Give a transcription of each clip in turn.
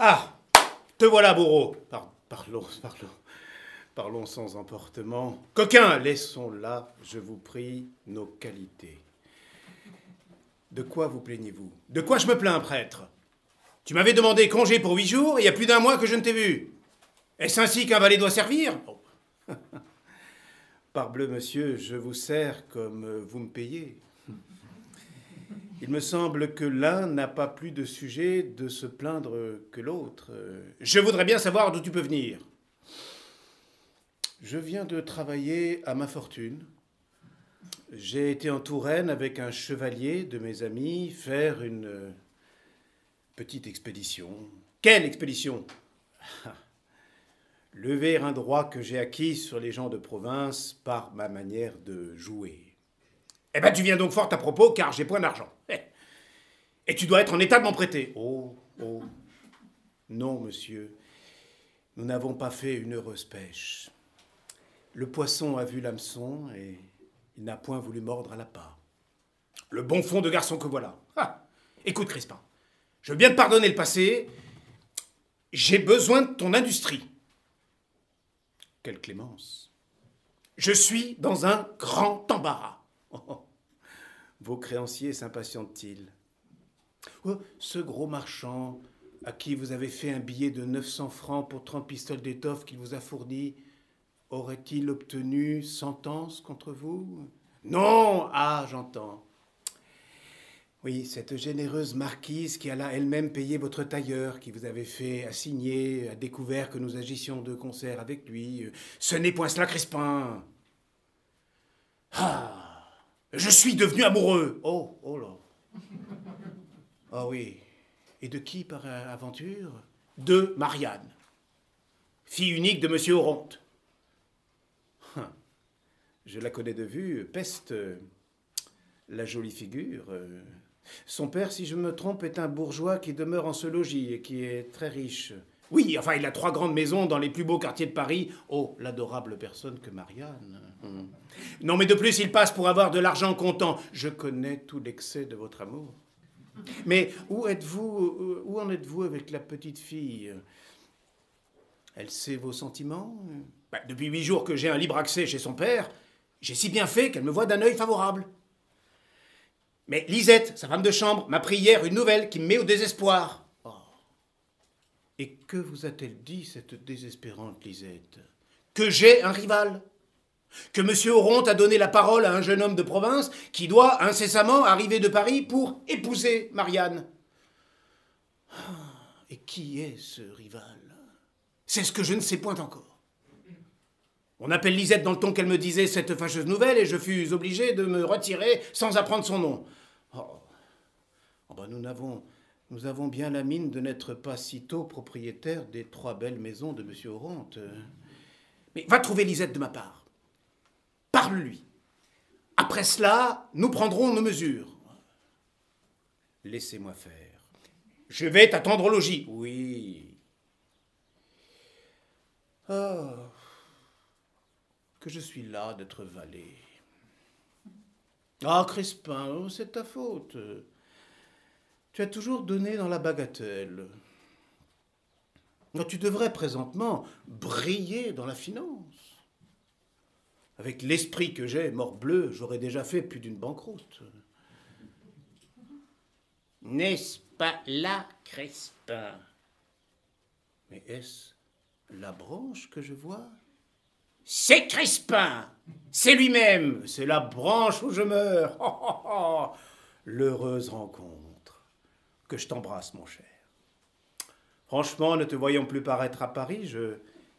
Ah Te voilà, bourreau Parlons, parlons. Parlons sans emportement. Coquin, laissons là, je vous prie, nos qualités. De quoi vous plaignez-vous? De quoi je me plains, prêtre? Tu m'avais demandé congé pour huit jours il y a plus d'un mois que je ne t'ai vu. Est-ce ainsi qu'un valet doit servir? Parbleu, monsieur, je vous sers comme vous me payez. Il me semble que l'un n'a pas plus de sujet de se plaindre que l'autre. Je voudrais bien savoir d'où tu peux venir. Je viens de travailler à ma fortune. J'ai été en Touraine avec un chevalier de mes amis faire une petite expédition. Quelle expédition? Lever un droit que j'ai acquis sur les gens de province par ma manière de jouer. Eh ben, tu viens donc fort à propos, car j'ai point d'argent. Et tu dois être en état de m'en prêter. Oh, oh. Non, monsieur. Nous n'avons pas fait une heureuse pêche. Le poisson a vu l'hameçon et il n'a point voulu mordre à la part. Le bon fond de garçon que voilà. Ah Écoute, Crispin, je veux bien te pardonner le passé. J'ai besoin de ton industrie. Quelle clémence. Je suis dans un grand embarras. Vos créanciers s'impatientent-ils? Oh, Ce gros marchand à qui vous avez fait un billet de 900 francs pour 30 pistoles d'étoffe qu'il vous a fourni, aurait-il obtenu sentence contre vous? Non Ah, j'entends. Oui, cette généreuse marquise qui alla elle-même payer votre tailleur, qui vous avait fait assigner, a découvert que nous agissions de concert avec lui. Ce n'est point cela, Crispin. Ah je suis devenu amoureux. Oh, oh là. Ah oui. Et de qui par aventure? De Marianne, fille unique de Monsieur Oronte. Hein. Je la connais de vue, peste, la jolie figure. Son père, si je me trompe, est un bourgeois qui demeure en ce logis et qui est très riche. Oui, enfin, il a trois grandes maisons dans les plus beaux quartiers de Paris. Oh, l'adorable personne que Marianne. Hum. Non, mais de plus, il passe pour avoir de l'argent comptant. Je connais tout l'excès de votre amour. Mais où êtes-vous, en êtes-vous avec la petite fille? Elle sait vos sentiments? Bah, Depuis huit jours que j'ai un libre accès chez son père, j'ai si bien fait qu'elle me voit d'un œil favorable. Mais Lisette, sa femme de chambre, m'a pris hier une nouvelle qui me met au désespoir. Et que vous a-t-elle dit, cette désespérante Lisette? Que j'ai un rival? Que M. Oronte a donné la parole à un jeune homme de province qui doit incessamment arriver de Paris pour épouser Marianne. Ah, et qui est ce rival? C'est ce que je ne sais point encore. On appelle Lisette dans le ton qu'elle me disait cette fâcheuse nouvelle et je fus obligé de me retirer sans apprendre son nom. Oh, oh ben nous avons bien la mine de n'être pas sitôt propriétaire des trois belles maisons de M. Oronte. Mais va trouver Lisette de ma part. Parle-lui. Après cela, nous prendrons nos mesures. Laissez-moi faire. Je vais t'attendre au logis. Oui. Oh, que je suis là d'être valet. Ah, Crispin, c'est ta faute. Tu as toujours donné dans la bagatelle. tu devrais présentement briller dans la finance. Avec l'esprit que j'ai, morbleu, j'aurais déjà fait plus d'une banqueroute. N'est-ce pas là, Crespin Mais est-ce la branche que je vois? C'est Crespin C'est lui-même! C'est la branche où je meurs! L'heureuse rencontre que je t'embrasse, mon cher. Franchement, ne te voyant plus paraître à Paris, je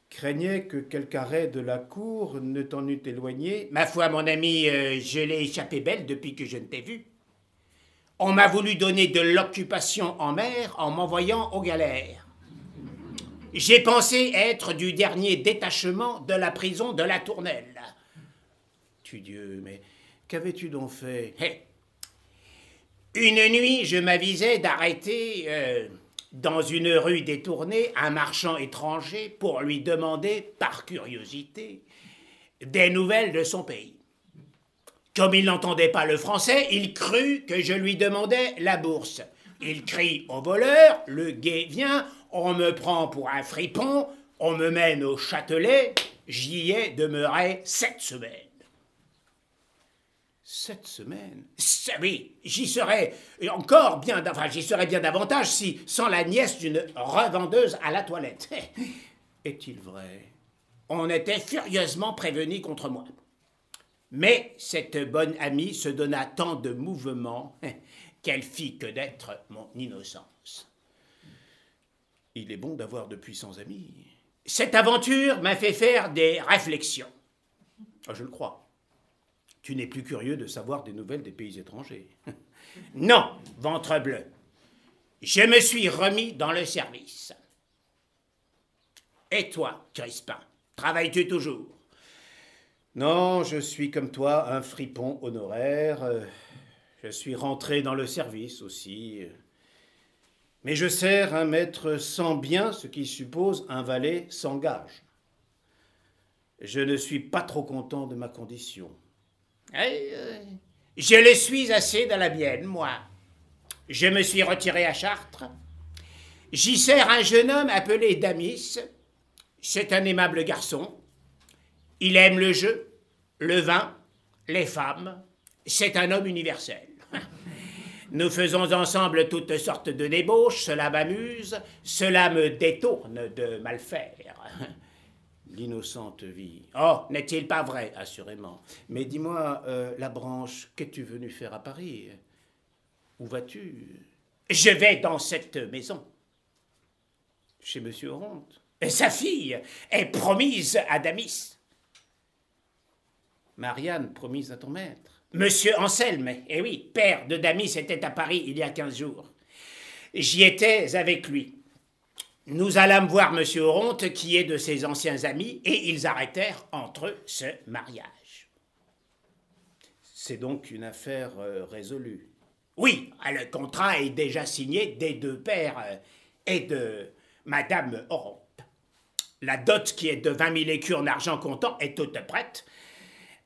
craignais que quelque arrêt de la cour ne t'en eût éloigné. Ma foi, mon ami, euh, je l'ai échappé belle depuis que je ne t'ai vu. On m'a voulu donner de l'occupation en mer en m'envoyant aux galères. J'ai pensé être du dernier détachement de la prison de la Tournelle. Tu Dieu, mais qu'avais-tu donc fait? Une nuit, je m'avisais d'arrêter euh, dans une rue détournée un marchand étranger pour lui demander, par curiosité, des nouvelles de son pays. Comme il n'entendait pas le français, il crut que je lui demandais la bourse. Il crie au voleur, le guet vient, on me prend pour un fripon, on me mène au Châtelet, j'y ai demeuré sept semaines. Sept semaines Oui, j'y serais encore bien, bien davantage si, sans la nièce d'une revendeuse à la toilette. Est-il vrai? On était furieusement prévenus contre moi. Mais cette bonne amie se donna tant de mouvements qu'elle fit que d'être mon innocence. Il est bon d'avoir de puissants amis. Cette aventure m'a fait faire des réflexions. Ah, je le crois. Tu n'es plus curieux de savoir des nouvelles des pays étrangers. non, ventre bleu. Je me suis remis dans le service. Et toi, Crispin, travailles-tu toujours? Non, je suis comme toi un fripon honoraire. Je suis rentré dans le service aussi. Mais je sers un maître sans bien, ce qui suppose un valet sans gage. Je ne suis pas trop content de ma condition. Je le suis assez dans la mienne, moi. Je me suis retiré à Chartres. J'y sers un jeune homme appelé Damis. C'est un aimable garçon. Il aime le jeu, le vin, les femmes. C'est un homme universel. Nous faisons ensemble toutes sortes de débauches, cela m'amuse, cela me détourne de mal faire l'innocente vie. Oh, n'est-il pas vrai Assurément? Mais dis-moi, euh, la branche, qu'es-tu venu faire à Paris? Où vas-tu? Je vais dans cette maison. Chez Monsieur Oronte. Sa fille est promise à Damis. Marianne promise à ton maître. Monsieur Anselme, eh oui, père de Damis, était à Paris il y a quinze jours. J'y étais avec lui. Nous allâmes voir M. Oronte, qui est de ses anciens amis, et ils arrêtèrent entre eux ce mariage. C'est donc une affaire euh, résolue. Oui, le contrat est déjà signé des deux pères euh, et de Madame Oronte. La dot qui est de vingt mille écus en argent comptant est toute prête.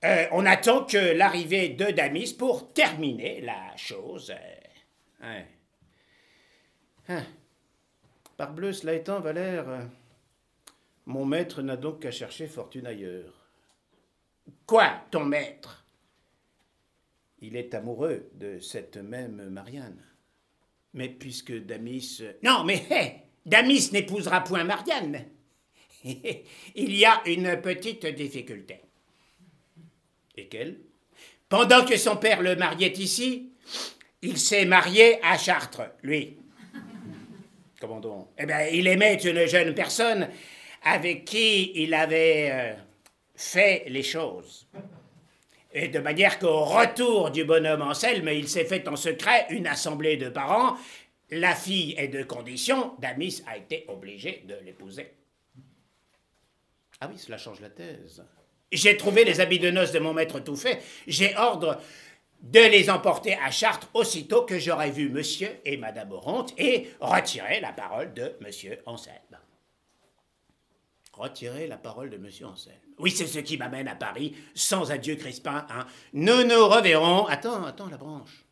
Euh, on attend que l'arrivée de Damis pour terminer la chose. Hein. Parbleu, cela étant, Valère, euh, mon maître n'a donc qu'à chercher fortune ailleurs. Quoi, ton maître? Il est amoureux de cette même Marianne. Mais puisque Damis. Non, mais Damis n'épousera point Marianne. Il y a une petite difficulté. Et quelle? Pendant que son père le mariait ici, il s'est marié à Chartres, lui. Comment donc? Eh bien, il aimait une jeune personne avec qui il avait euh, fait les choses. Et de manière qu'au retour du bonhomme Anselme, il s'est fait en secret une assemblée de parents. La fille est de condition, Damis a été obligé de l'épouser. Ah oui, cela change la thèse. J'ai trouvé les habits de noces de mon maître tout fait. J'ai ordre de les emporter à Chartres aussitôt que j'aurai vu monsieur et madame Oronte et retirer la parole de monsieur Anselme. Retirer la parole de monsieur Anselme. Oui, c'est ce qui m'amène à Paris, sans adieu Crispin. Hein. Nous nous reverrons. Attends, attends, la branche.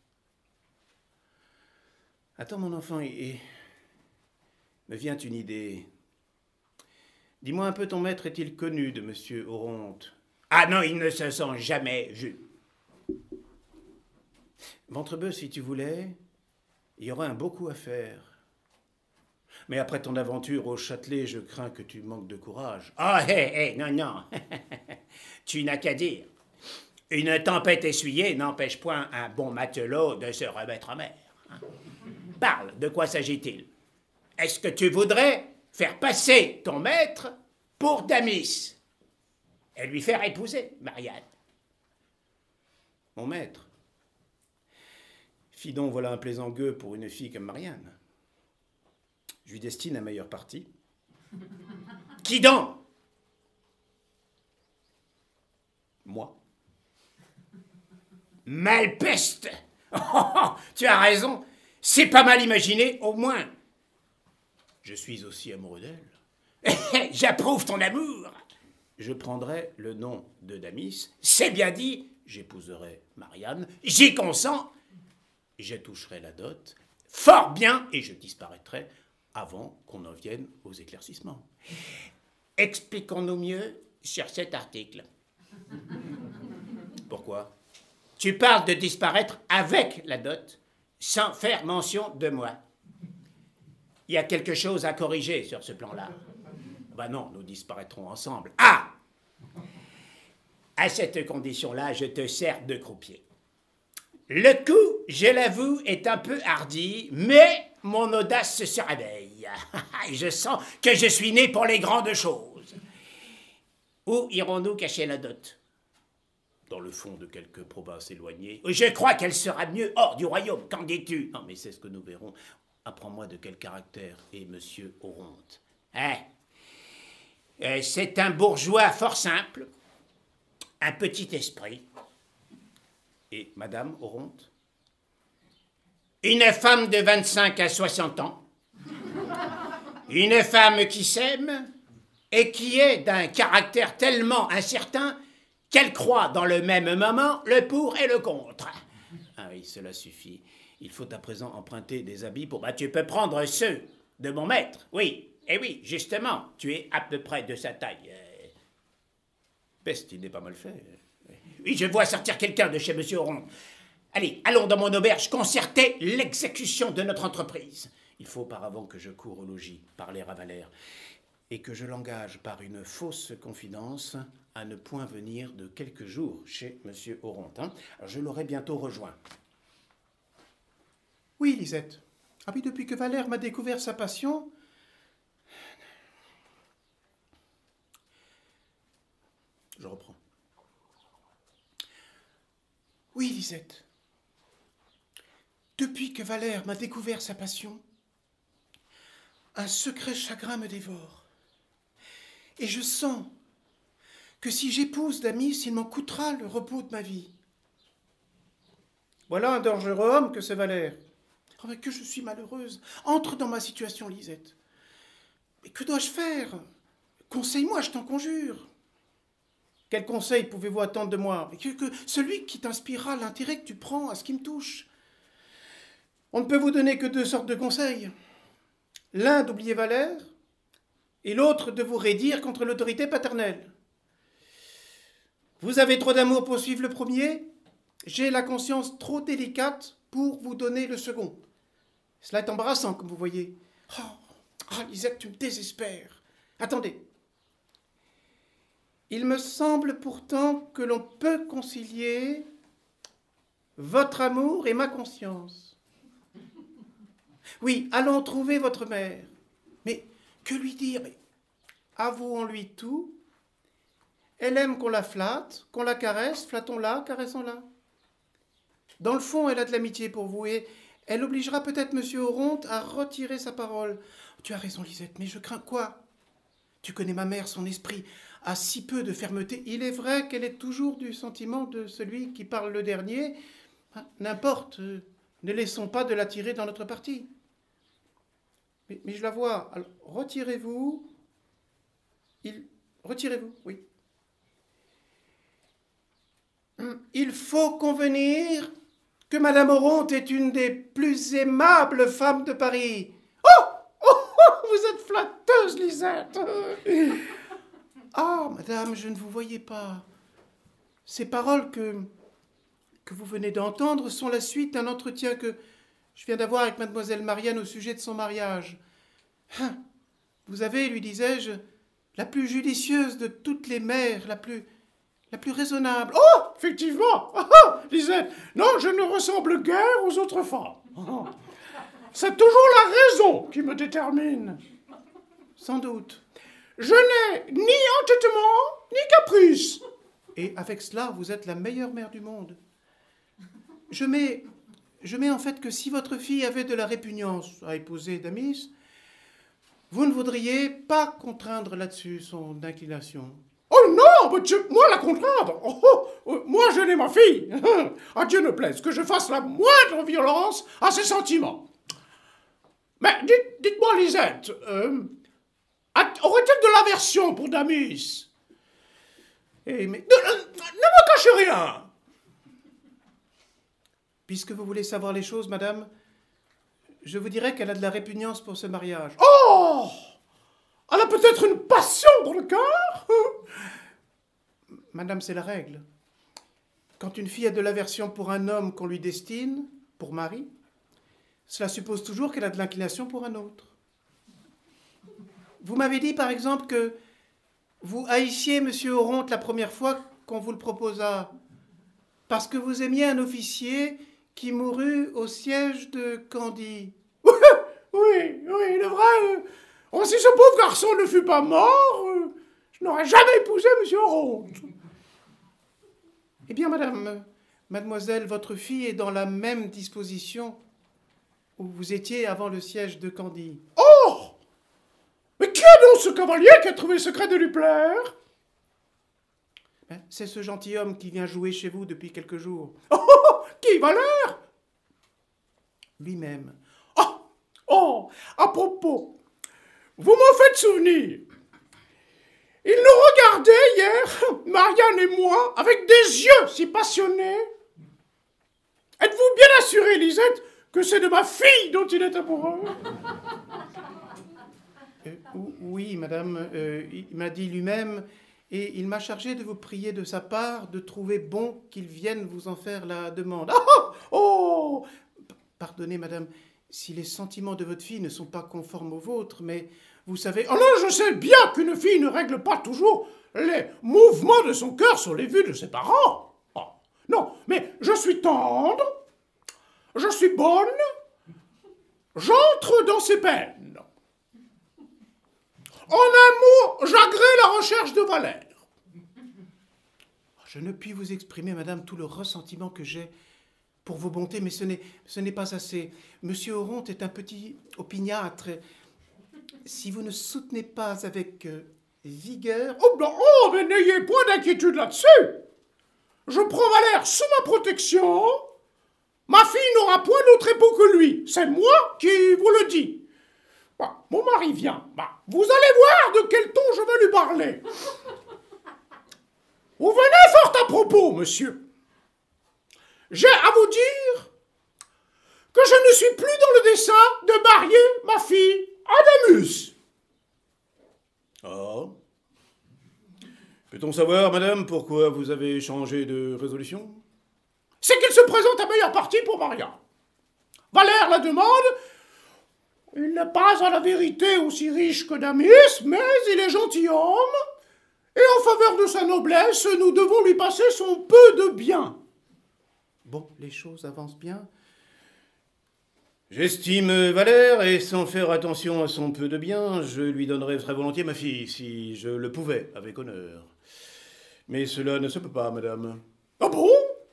Attends, mon enfant, et me vient une idée. Dis-moi un peu, ton maître est-il connu de monsieur Oronte? Ah non, ils ne se sont jamais vus. Ventrebeu, si tu voulais, il y aurait un beaucoup à faire. Mais après ton aventure au Châtelet, je crains que tu manques de courage. Ah, hé, hé, non, non. tu n'as qu'à dire. Une tempête essuyée n'empêche point un bon matelot de se remettre en mer. Parle, de quoi s'agit-il? Est-ce que tu voudrais faire passer ton maître pour Damis et lui faire épouser Marianne? Mon maître Fidon, voilà un plaisant gueux pour une fille comme Marianne. Je lui destine un meilleur parti. Qui donc? Moi. Malpeste oh, Tu as raison, c'est pas mal imaginé, au moins. Je suis aussi amoureux d'elle. J'approuve ton amour. Je prendrai le nom de Damis. C'est bien dit. J'épouserai Marianne. J'y consens je toucherai la dot. fort bien et je disparaîtrai avant qu'on en vienne aux éclaircissements. Expliquons-nous mieux sur cet article. Pourquoi? Tu parles de disparaître avec la dot, sans faire mention de moi. Il y a quelque chose à corriger sur ce plan-là. Ben non, nous disparaîtrons ensemble. Ah À cette condition-là, je te sers de croupier. Le coup, je l'avoue, est un peu hardi, mais mon audace se réveille. je sens que je suis né pour les grandes choses. Où irons-nous cacher la dot? Dans le fond de quelques provinces éloignées. Je crois qu'elle sera mieux hors du royaume. Qu'en dis-tu? Non, mais c'est ce que nous verrons. Apprends-moi de quel caractère est Monsieur Oronte. Hein? Euh, C'est un bourgeois fort simple, un petit esprit. Et Madame Oronte Une femme de 25 à 60 ans. Une femme qui s'aime et qui est d'un caractère tellement incertain qu'elle croit dans le même moment le pour et le contre. Ah oui, cela suffit. Il faut à présent emprunter des habits pour... Bah, tu peux prendre ceux de mon maître, oui. Et oui, justement, tu es à peu près de sa taille. Euh, peste, il n'est pas mal fait. Oui, je vois sortir quelqu'un de chez Monsieur Oron. Allez, allons dans mon auberge concerter l'exécution de notre entreprise. Il faut auparavant que je cours au logis, parler à Valère, et que je l'engage par une fausse confidence à ne point venir de quelques jours chez Monsieur Oron. Hein. je l'aurai bientôt rejoint. Oui, Lisette. Ah oui, depuis que Valère m'a découvert sa passion. Je reprends. Oui, Lisette. Depuis que Valère m'a découvert sa passion, un secret chagrin me dévore. Et je sens que si j'épouse Damis, il m'en coûtera le repos de ma vie. Voilà un dangereux homme que ce Valère. Oh, que je suis malheureuse. Entre dans ma situation, Lisette. Mais que dois-je faire? Conseille-moi, je t'en conjure. Quel conseil pouvez-vous attendre de moi que, Celui qui t'inspirera l'intérêt que tu prends à ce qui me touche. On ne peut vous donner que deux sortes de conseils. L'un d'oublier Valère, et l'autre de vous raidir contre l'autorité paternelle. Vous avez trop d'amour pour suivre le premier, j'ai la conscience trop délicate pour vous donner le second. Cela est embarrassant, comme vous voyez. Oh, oh Lisette, tu me désespères. Attendez. Il me semble pourtant que l'on peut concilier votre amour et ma conscience. Oui, allons trouver votre mère. Mais que lui dire? Avouons-lui tout. Elle aime qu'on la flatte, qu'on la caresse, flattons-la, caressons-la. Dans le fond, elle a de l'amitié pour vous et elle obligera peut-être M. Oronte à retirer sa parole. Tu as raison, Lisette, mais je crains quoi? Tu connais ma mère, son esprit a si peu de fermeté. Il est vrai qu'elle est toujours du sentiment de celui qui parle le dernier. Ah, n'importe, ne laissons pas de la tirer dans notre parti. Mais, je la vois. Retirez-vous. Retirez-vous, oui. Il faut convenir que Madame Oronte est une des plus aimables femmes de Paris. Oh, oh, oh Vous êtes flatteuse, Lisette Ah, madame, je ne vous voyais pas. Ces paroles que, vous venez d'entendre sont la suite d'un entretien que je viens d'avoir avec mademoiselle Marianne au sujet de son mariage. Hein, vous avez, lui disais-je, la plus judicieuse de toutes les mères, la plus la plus raisonnable. Oh, effectivement, ah, ah, Lisette, non, je ne ressemble guère aux autres femmes. C'est toujours la raison qui me détermine. Sans doute. Je n'ai ni entêtement, ni caprice. Et avec cela, vous êtes la meilleure mère du monde. Je mets, je mets en fait que si votre fille avait de la répugnance à épouser Damis, vous ne voudriez pas contraindre là-dessus son inclination. Oh non, moi la contraindre oh, oh, oh, Moi je n'ai ma fille À Dieu ne plaise que je fasse la moindre violence à ses sentiments. Mais dites, moi Lisette, euh, aurait-elle de l'aversion pour Damis? Eh, mais, ne, me cachez rien Puisque vous voulez savoir les choses, madame, je vous dirais qu'elle a de la répugnance pour ce mariage. Oh Elle a peut-être une passion dans le cœur? Madame, c'est la règle. Quand une fille a de l'aversion pour un homme qu'on lui destine, pour mari, cela suppose toujours qu'elle a de l'inclination pour un autre. Vous m'avez dit, par exemple, que vous haïssiez M. Oronte la première fois qu'on vous le proposa, parce que vous aimiez un officier qui mourut au siège de Candie. oui, oui, est vrai. Oh, si ce pauvre garçon ne fut pas mort, je n'aurais jamais épousé M. Oronte. Eh bien, madame, mademoiselle, votre fille est dans la même disposition où vous étiez avant le siège de Candie. Oh donc ce cavalier qui a trouvé le secret de lui plaire? Ben, C'est ce gentilhomme qui vient jouer chez vous depuis quelques jours. Oh, oh, oh Qui Valère? Lui-même. Oh Oh À propos, vous m'en faites souvenir. Il nous regardait hier, Marianne et moi, avec des yeux si passionnés. Êtes-vous bien assurée, Lisette, que c'est de ma fille dont il est amoureux? Euh, Oui, madame, euh, il m'a dit lui-même, et il m'a chargé de vous prier de sa part de trouver bon qu'il vienne vous en faire la demande. Ah Oh Pardonnez, madame, si les sentiments de votre fille ne sont pas conformes aux vôtres, mais vous savez. Oh non, je sais bien qu'une fille ne règle pas toujours les mouvements de son cœur sur les vues de ses parents. Oh, non, mais je suis tendre, je suis bonne, j'entre dans ses peines. En un mot, j'agrée la recherche de Valère. Je ne puis vous exprimer, madame, tout le ressentiment que j'ai pour vos bontés, mais ce n'est pas assez. Monsieur Oronte est un petit opiniâtre si vous ne soutenez pas avec euh, vigueur. Oh, ben, oh, mais n'ayez point d'inquiétude là-dessus. Je prends Valère sous ma protection. Ma fille n'aura point d'autre époux que lui. C'est moi qui vous le dis. Bah, mon mari vient. Bah, vous allez voir de quel ton je veux lui parler. Vous venez fort à propos, monsieur. J'ai à vous dire que je ne suis plus dans le dessein de marier ma fille Adamus Ah Peut-on savoir, madame, pourquoi vous avez changé de résolution? C'est qu'il se présente à meilleure partie pour Maria. Valère la demande. Il n'est pas à la vérité aussi riche que Damis, mais il est gentilhomme. Et en faveur de sa noblesse, nous devons lui passer son peu de bien. Bon, les choses avancent bien. J'estime Valère, et sans faire attention à son peu de bien, je lui donnerais très volontiers ma fille, si je le pouvais, avec honneur. Mais cela ne se peut pas, madame. Ah bon?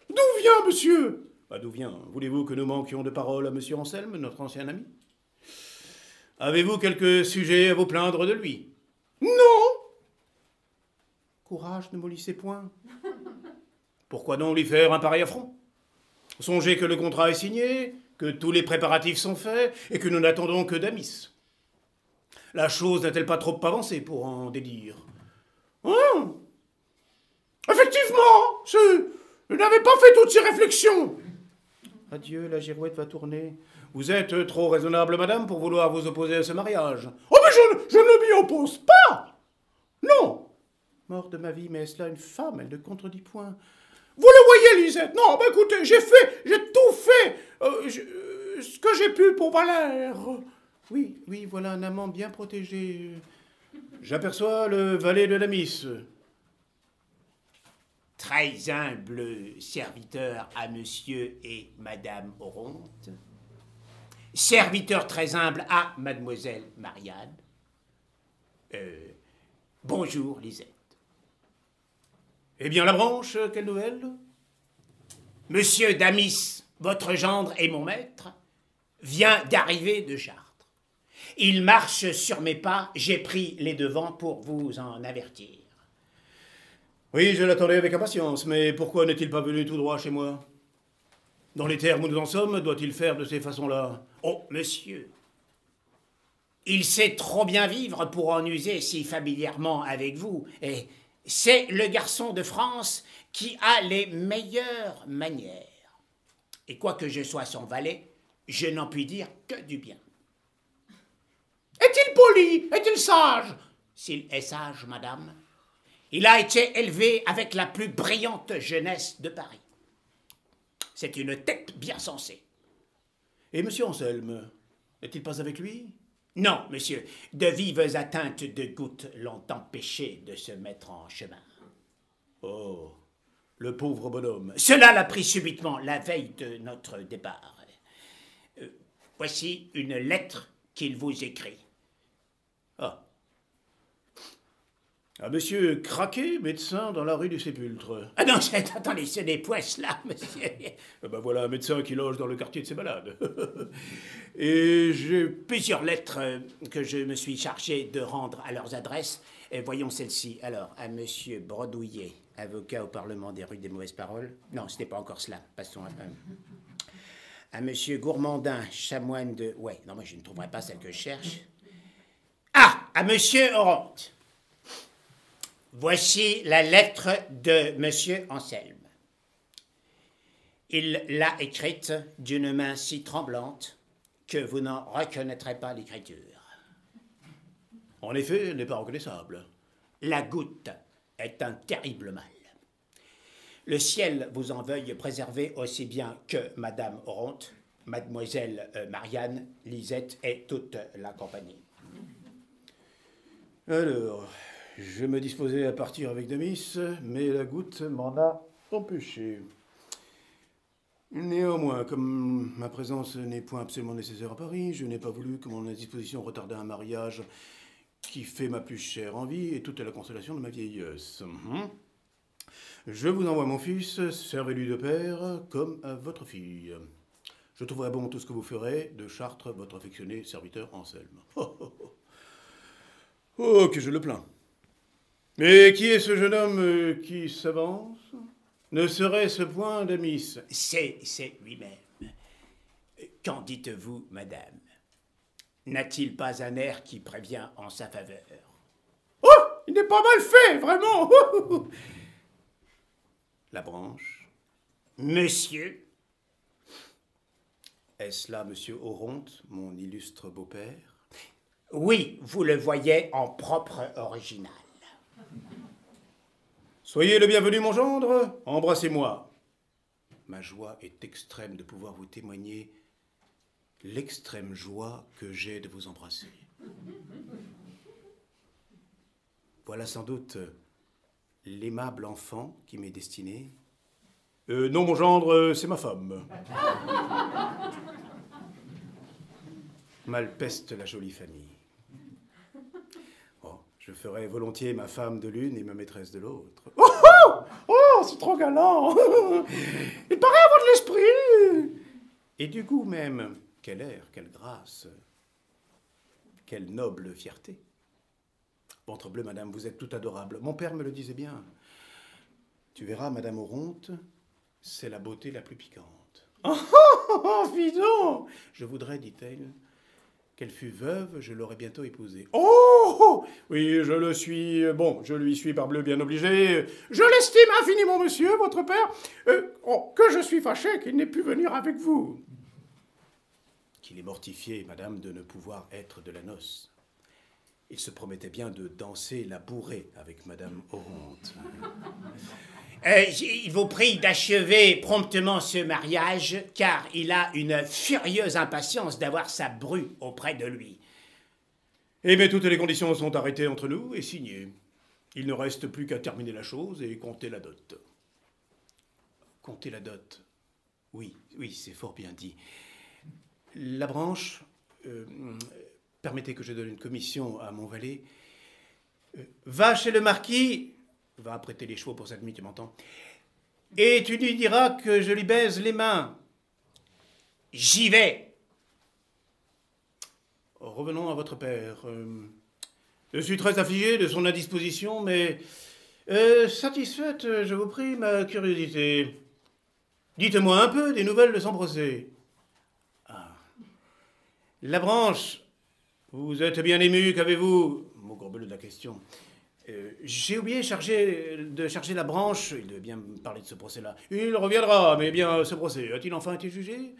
D'où vient, monsieur? Pas d'où vient? Voulez-vous que nous manquions de parole à monsieur Anselme, notre ancien ami? Avez-vous quelque sujet à vous plaindre de lui? Non Courage, ne mollissez point. Pourquoi donc lui faire un pareil affront? Songez que le contrat est signé, que tous les préparatifs sont faits et que nous n'attendons que Damis. La chose n'a-t-elle pas trop avancé pour en dédire? Hein? Effectivement, je, n'avais pas fait toutes ces réflexions. Adieu, la girouette va tourner. Vous êtes trop raisonnable, madame, pour vouloir vous opposer à ce mariage. Oh, mais je, ne m'y oppose pas Non Mort de ma vie, mais est-ce là une femme? Elle ne contredit point. Vous le voyez, Lisette? Non, bah écoutez, j'ai fait, j'ai tout fait euh, euh, ce que j'ai pu pour Valère. Oui, oui, voilà un amant bien protégé. J'aperçois le valet de la Miss. Très humble serviteur à monsieur et madame Oronte. Serviteur très humble à mademoiselle Marianne. Euh, bonjour, Lisette. Eh bien, la branche, quelle nouvelle Monsieur Damis, votre gendre et mon maître, vient d'arriver de Chartres. Il marche sur mes pas, j'ai pris les devants pour vous en avertir. Oui, je l'attendais avec impatience, mais pourquoi n'est-il pas venu tout droit chez moi? Dans les terres où nous en sommes, doit-il faire de ces façons-là Oh, monsieur, il sait trop bien vivre pour en user si familièrement avec vous, et c'est le garçon de France qui a les meilleures manières. Et quoique je sois son valet, Je n'en puis dire que du bien. Est-il poli? Est-il sage? S'il est sage, madame, il a été élevé avec la plus brillante jeunesse de Paris. C'est une tête bien sensée. Et monsieur Anselme, n'est-il pas avec lui? Non, monsieur, de vives atteintes de gouttes l'ont empêché de se mettre en chemin. Oh, le pauvre bonhomme. Cela l'a pris subitement la veille de notre départ. Euh, voici une lettre qu'il vous écrit. À monsieur Craquet, médecin dans la rue du Sépulcre. Ah non, c'est- attendez, ce n'est point cela, monsieur. Ah ben voilà un médecin qui loge dans le quartier de ses malades. Et j'ai... Plusieurs lettres euh, que je me suis chargé de rendre à leurs adresses. Euh, voyons celle-ci. Alors, à monsieur Brodouillet, avocat au Parlement des rues des mauvaises paroles. Non, ce n'est pas encore cela. Passons à... à monsieur Gourmandin, chamoine de... Ouais, non, moi je ne trouverai pas celle que je cherche. Ah, à monsieur Oronte. Voici la lettre de monsieur Anselme. Il l'a écrite d'une main si tremblante que vous n'en reconnaîtrez pas l'écriture. En effet, elle n'est pas reconnaissable. La goutte est un terrible mal. Le ciel vous en veuille préserver aussi bien que Madame Oronte, Mademoiselle euh, Marianne, Lisette et toute la compagnie. Alors, je me disposais à partir avec Demis, mais la goutte m'en a empêché. Néanmoins, comme ma présence n'est point absolument nécessaire à Paris, je n'ai pas voulu que mon indisposition retardât un mariage qui fait ma plus chère envie et toute la consolation de ma vieillesse. Mhm. Je vous envoie mon fils, servez-lui de père, comme à votre fille. Je trouverai bon tout ce que vous ferez, de Chartres, votre affectionné serviteur Anselme. Oh, oh, oh. Oh, que je le plains. Mais qui est ce jeune homme euh, qui s'avance Ne serait-ce point Damis C'est, c'est lui-même. Qu'en dites-vous, Madame N'a-t-il pas un air qui prévient en sa faveur Oh Il n'est pas mal fait, vraiment La branche Monsieur Est-ce là monsieur Oronte, mon illustre beau-père Oui, vous le voyez en propre original. Soyez le bienvenu, mon gendre, embrassez-moi. Ma joie est extrême de pouvoir vous témoigner l'extrême joie que j'ai de vous embrasser. Voilà sans doute l'aimable enfant qui m'est destiné. Euh, non, mon gendre, c'est ma femme. Malpeste la jolie famille. Oh, je ferai volontiers ma femme de l'une et ma maîtresse de l'autre. Oh, c'est trop galant Il paraît avoir de l'esprit Et du goût même. Quel air, quelle grâce. Quelle noble fierté. Ventre bleu, madame, vous êtes tout adorable. Mon père me le disait bien. Tu verras, madame Oronte, c'est la beauté la plus piquante. Oh, dis donc Je voudrais, dit-elle, qu'elle fût veuve, je l'aurais bientôt épousée. Oh Oui, je le suis. Bon, je lui suis parbleu bien obligé. Je l'estime infiniment, monsieur, votre père. Euh, oh, que je suis fâché qu'il n'ait pu venir avec vous. Qu'il est mortifié, madame, de ne pouvoir être de la noce. Il se promettait bien de danser la bourrée avec madame Oronte. Euh, il vous prie d'achever promptement ce mariage, car il a une furieuse impatience d'avoir sa bru auprès de lui. Eh bien, toutes les conditions sont arrêtées entre nous et signées. Il ne reste plus qu'à terminer la chose et compter la dot. Compter la dot. Oui, oui, c'est fort bien dit. La branche, euh, permettez que je donne une commission à mon valet. Euh, va chez le marquis, va prêter les chevaux pour cette nuit, tu m'entends Et tu lui diras que je lui baise les mains. J'y vais. Revenons à votre père. Euh, je suis très affligé de son indisposition, mais euh, satisfaite, je vous prie, ma curiosité. Dites-moi un peu des nouvelles de son procès. Ah. La branche, vous êtes bien ému, qu'avez-vous? Mon gorbeleux de la question. Euh, J'ai oublié charger- de chercher la branche. Il devait bien parler de ce procès-là. Il reviendra, mais bien, ce procès, a-t-il enfin été jugé?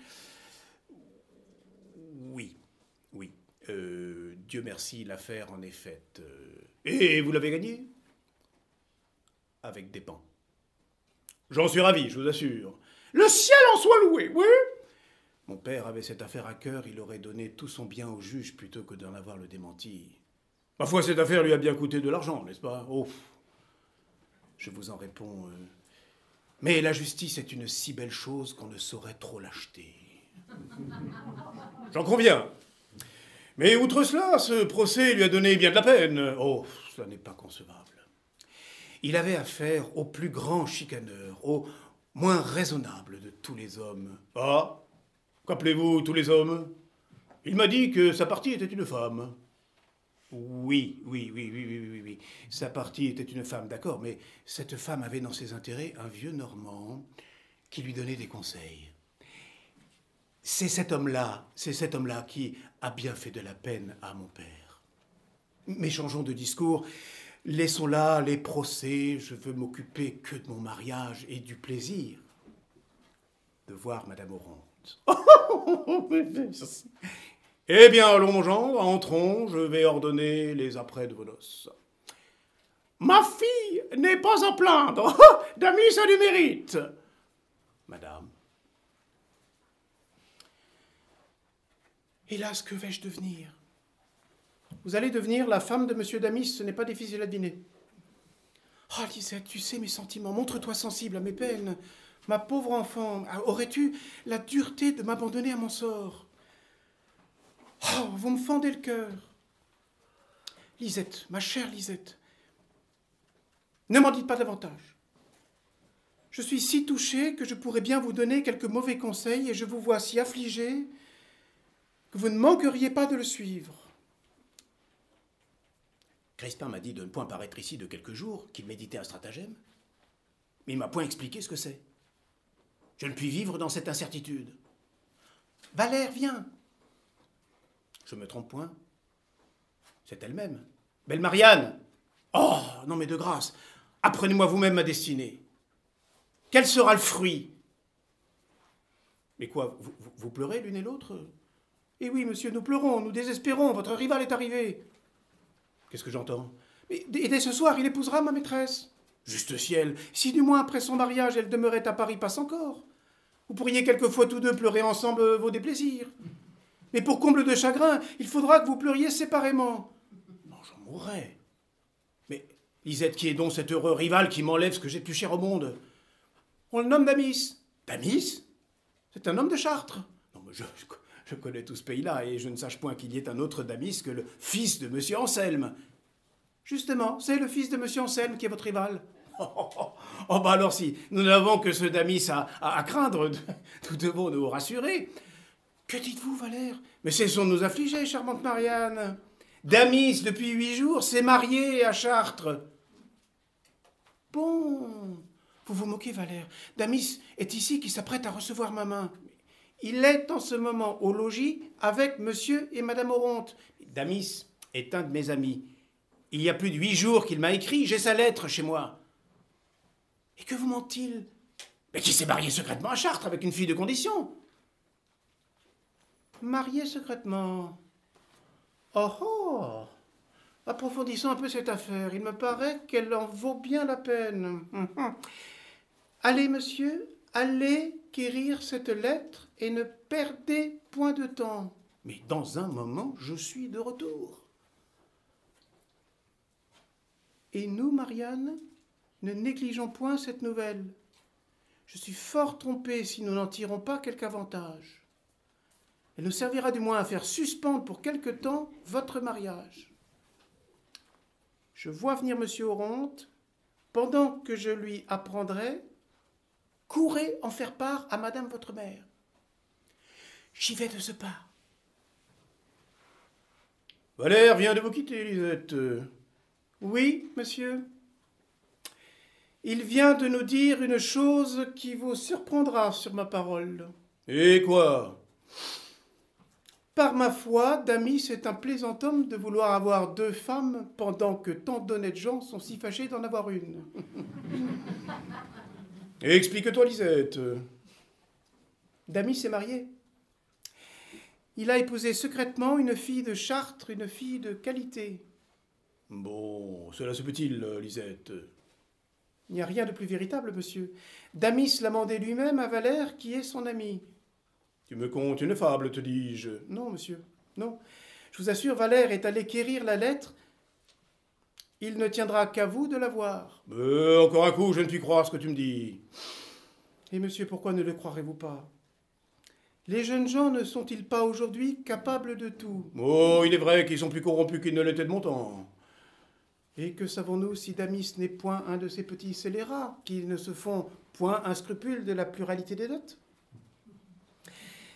Euh, Dieu merci, l'affaire en est faite. Euh, et vous l'avez gagnée? Avec des pans. J'en suis ravi, je vous assure. Le ciel en soit loué, oui? Mon père avait cette affaire à cœur, il aurait donné tout son bien au juge plutôt que d'en avoir le démenti. Ma foi, cette affaire lui a bien coûté de l'argent, n'est-ce pas? Oh Je vous en réponds. Euh, mais la justice est une si belle chose qu'on ne saurait trop l'acheter. J'en conviens. Mais outre cela, ce procès lui a donné bien de la peine. Oh, cela n'est pas concevable. Il avait affaire au plus grand chicaneur, au moins raisonnable de tous les hommes. Ah Qu'appelez-vous tous les hommes? Il m'a dit que sa partie était une femme. Oui, oui, oui, oui, oui, oui, oui. Sa partie était une femme, d'accord, mais cette femme avait dans ses intérêts un vieux Normand qui lui donnait des conseils. C'est cet homme-là, c'est cet homme-là qui a bien fait de la peine à mon père. Mais changeons de discours. Laissons là les procès. Je veux m'occuper que de mon mariage et du plaisir de voir Madame Oronte. eh bien, allons, mon gendre, entrons. Je vais ordonner les apprêts de vos noces. Ma fille n'est pas à plaindre. D'amis, ça du mérite. Madame. Hélas, que vais-je devenir? Vous allez devenir la femme de M. Damis, ce n'est pas difficile à deviner. Oh, Lisette, tu sais mes sentiments, montre-toi sensible à mes peines. Ma pauvre enfant, aurais-tu la dureté de m'abandonner à mon sort? Oh, vous me fendez le cœur. Lisette, ma chère Lisette, ne m'en dites pas davantage. Je suis si touché que je pourrais bien vous donner quelques mauvais conseils et je vous vois si affligé que vous ne manqueriez pas de le suivre. Crispin m'a dit de ne point paraître ici de quelques jours, qu'il méditait un stratagème. Mais il m'a point expliqué ce que c'est. Je ne puis vivre dans cette incertitude. Valère, viens. Je me trompe point. C'est elle-même. Belle Marianne. Oh, non mais de grâce, apprenez-moi vous-même ma destinée. Quel sera le fruit? Mais quoi, vous, pleurez l'une et l'autre? Eh oui, monsieur, nous pleurons, nous désespérons, votre rival est arrivé. Qu'est-ce que j'entends? Et dès ce soir, il épousera ma maîtresse. Juste ciel Si du moins après son mariage, elle demeurait à Paris, passe encore. Vous pourriez quelquefois tous deux pleurer ensemble vos déplaisirs. Mais pour comble de chagrin, il faudra que vous pleuriez séparément. Non, j'en mourrai. Mais Lisette, qui est donc cet heureux rival qui m'enlève ce que j'ai de plus cher au monde? On le nomme Damis. Damis? C'est un homme de Chartres. Non, mais je, je connais tout ce pays-là, et je ne sache point qu'il y ait un autre Damis que le fils de M. Anselme. Justement, c'est le fils de M. Anselme qui est votre rival. Oh, oh, oh, oh bah alors si nous n'avons que ce Damis à, à, craindre, nous devons nous rassurer. Que dites-vous, Valère? Mais cessons de nous affliger, charmante Marianne. Damis, depuis huit jours, s'est marié à Chartres. Bon, vous vous moquez, Valère. Damis est ici qui s'apprête à recevoir ma main. Il est en ce moment au logis avec monsieur et madame Oronte. Damis est un de mes amis. Il y a plus de huit jours qu'il m'a écrit, j'ai sa lettre chez moi. Et que vous ment-il? Mais qui s'est marié secrètement à Chartres avec une fille de condition. Marié secrètement Oh oh Approfondissons un peu cette affaire. Il me paraît qu'elle en vaut bien la peine. Allez, monsieur, allez quérir cette lettre et ne perdez point de temps. Mais dans un moment, je suis de retour. Et nous, Marianne, ne négligeons point cette nouvelle. Je suis fort trompé si nous n'en tirons pas quelque avantage. Elle nous servira du moins à faire suspendre pour quelque temps votre mariage. Je vois venir M. Oronte, pendant que je lui apprendrai, courez en faire part à madame votre mère. J'y vais de ce pas. Valère vient de vous quitter, Lisette. Oui, monsieur. Il vient de nous dire une chose qui vous surprendra sur ma parole. Et quoi? Par ma foi, Damis est un plaisant homme de vouloir avoir deux femmes pendant que tant d'honnêtes gens sont si fâchés d'en avoir une. Explique-toi, Lisette. Damis est marié. Il a épousé secrètement une fille de Chartres, une fille de qualité. Bon, cela se peut-il, Lisette? Il n'y a rien de plus véritable, monsieur. Damis l'a mandé lui-même à Valère, qui est son ami. Tu me contes une fable, te dis-je. Non, monsieur, non. Je vous assure, Valère est allé quérir la lettre. Il ne tiendra qu'à vous de la voir. Mais encore un coup, je ne puis croire ce que tu me dis. Et monsieur, pourquoi ne le croirez-vous pas? Les jeunes gens ne sont-ils pas aujourd'hui capables de tout? Oh, il est vrai qu'ils sont plus corrompus qu'ils ne l'étaient de mon temps. Et que savons-nous si Damis n'est point un de ces petits scélérats qui ne se font point un scrupule de la pluralité des notes?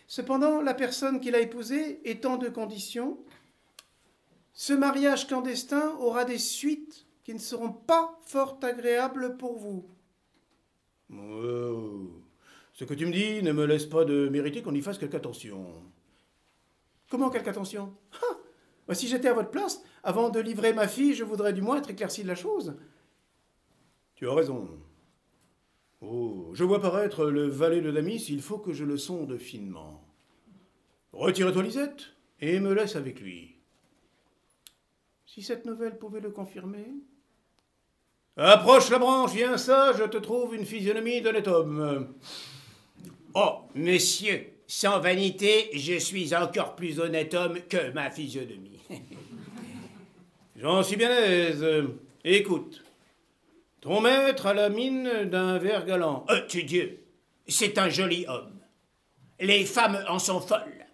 Cependant, la personne qu'il a épousée étant de condition, ce mariage clandestin aura des suites qui ne seront pas fort agréables pour vous. Oh, ce que tu me dis ne me laisse pas de mériter qu'on y fasse quelque attention. Comment quelque attention? Ah, Si j'étais à votre place, avant de livrer ma fille, je voudrais du moins être éclairci de la chose. Tu as raison. Oh, je vois paraître le valet de Damis, il faut que je le sonde finement. Retire-toi, Lisette, et me laisse avec lui. Si cette nouvelle pouvait le confirmer. Approche la branche, viens ça, je te trouve une physionomie d'honnête homme. Oh, monsieur, sans vanité, je suis encore plus honnête homme que ma physionomie. J'en suis bien aise. Écoute, ton maître a la mine d'un ver galant. Euh, tu Dieu, c'est un joli homme. Les femmes en sont folles.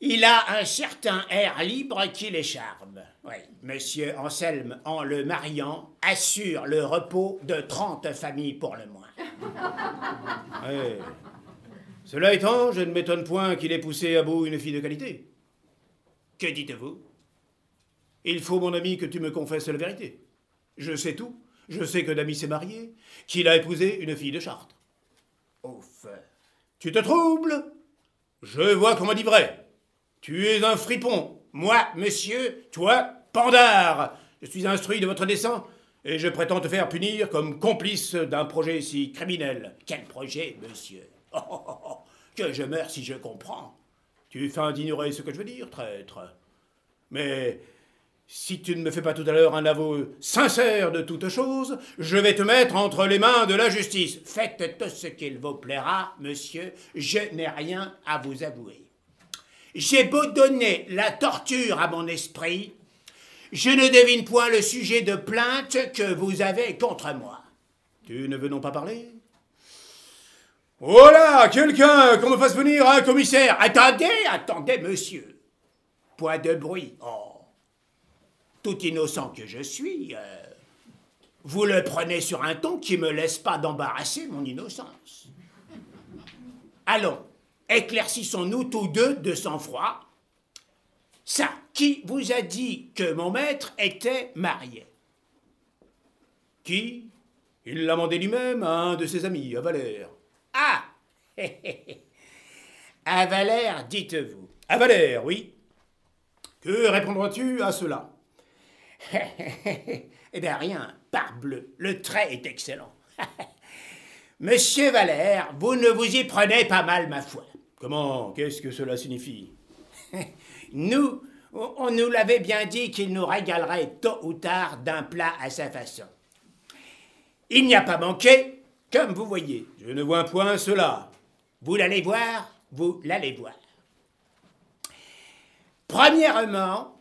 Il a un certain air libre qui les charme. Oui, monsieur Anselme, en le mariant, assure le repos de trente familles pour le moins. Ouais. Cela étant, je ne m'étonne point qu'il ait poussé à bout une fille de qualité. Que dites-vous? Il faut, mon ami, que tu me confesses la vérité. Je sais tout. Je sais que Damis est marié, qu'il a épousé une fille de Chartres. Ouf. Tu te troubles? Je vois qu'on m'a dit vrai. Tu es un fripon. Moi, monsieur, Toi, Pandare Je suis instruit de votre dessein et je prétends te faire punir comme complice d'un projet si criminel. quel projet, monsieur? Oh, oh, oh, oh, Que je meurs si je comprends. Tu feins d'ignorer ce que je veux dire, traître. Mais si tu ne me fais pas tout à l'heure un aveu sincère de toute chose, je vais te mettre entre les mains de la justice. Faites tout ce qu'il vous plaira, monsieur, je n'ai rien à vous avouer. J'ai beau donner la torture à mon esprit, je ne devine point le sujet de plainte que vous avez contre moi. Tu ne veux donc pas parler? Oh là Quelqu'un Qu'on me fasse venir un commissaire Attendez, attendez, monsieur. Point de bruit. Oh. Tout innocent que je suis, euh, vous le prenez sur un ton qui me laisse pas d'embarrasser mon innocence. Allons, éclaircissons-nous tous deux de sang-froid. Ça, qui vous a dit que mon maître était marié Qui? Il l'a mandé lui-même à un de ses amis, à Valère. Ah À Valère, dites-vous. À Valère, oui. Que répondras-tu à cela? Eh bien, rien, parbleu, le trait est excellent. Monsieur Valère, vous ne vous y prenez pas mal, ma foi. Comment? Qu'est-ce que cela signifie? Nous, on nous l'avait bien dit qu'il nous régalerait tôt ou tard d'un plat à sa façon. Il n'y a pas manqué, comme vous voyez. Je ne vois point cela. Vous l'allez voir, vous l'allez voir. Premièrement,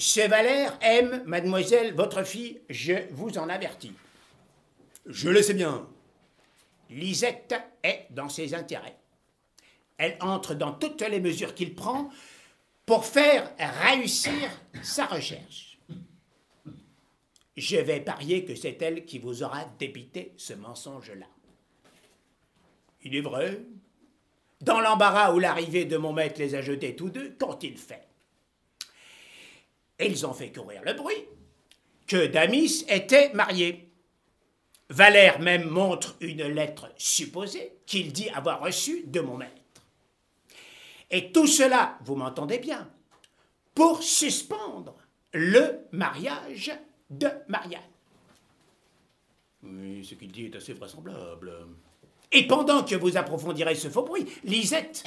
ce Valère aime mademoiselle votre fille, je vous en avertis. Je le sais bien. Lisette est dans ses intérêts. Elle entre dans toutes les mesures qu'il prend pour faire réussir sa recherche. Je vais parier que c'est elle qui vous aura débité ce mensonge-là. Il est vrai. Dans l'embarras où l'arrivée de mon maître les a jetés tous deux, qu'ont-ils fait? Ils ont fait courir le bruit que Damis était marié. Valère même montre une lettre supposée qu'il dit avoir reçue de mon maître. Et tout cela, vous m'entendez bien, pour suspendre le mariage de Marianne. Oui, ce qu'il dit est assez vraisemblable. Et pendant que vous approfondirez ce faux bruit, Lisette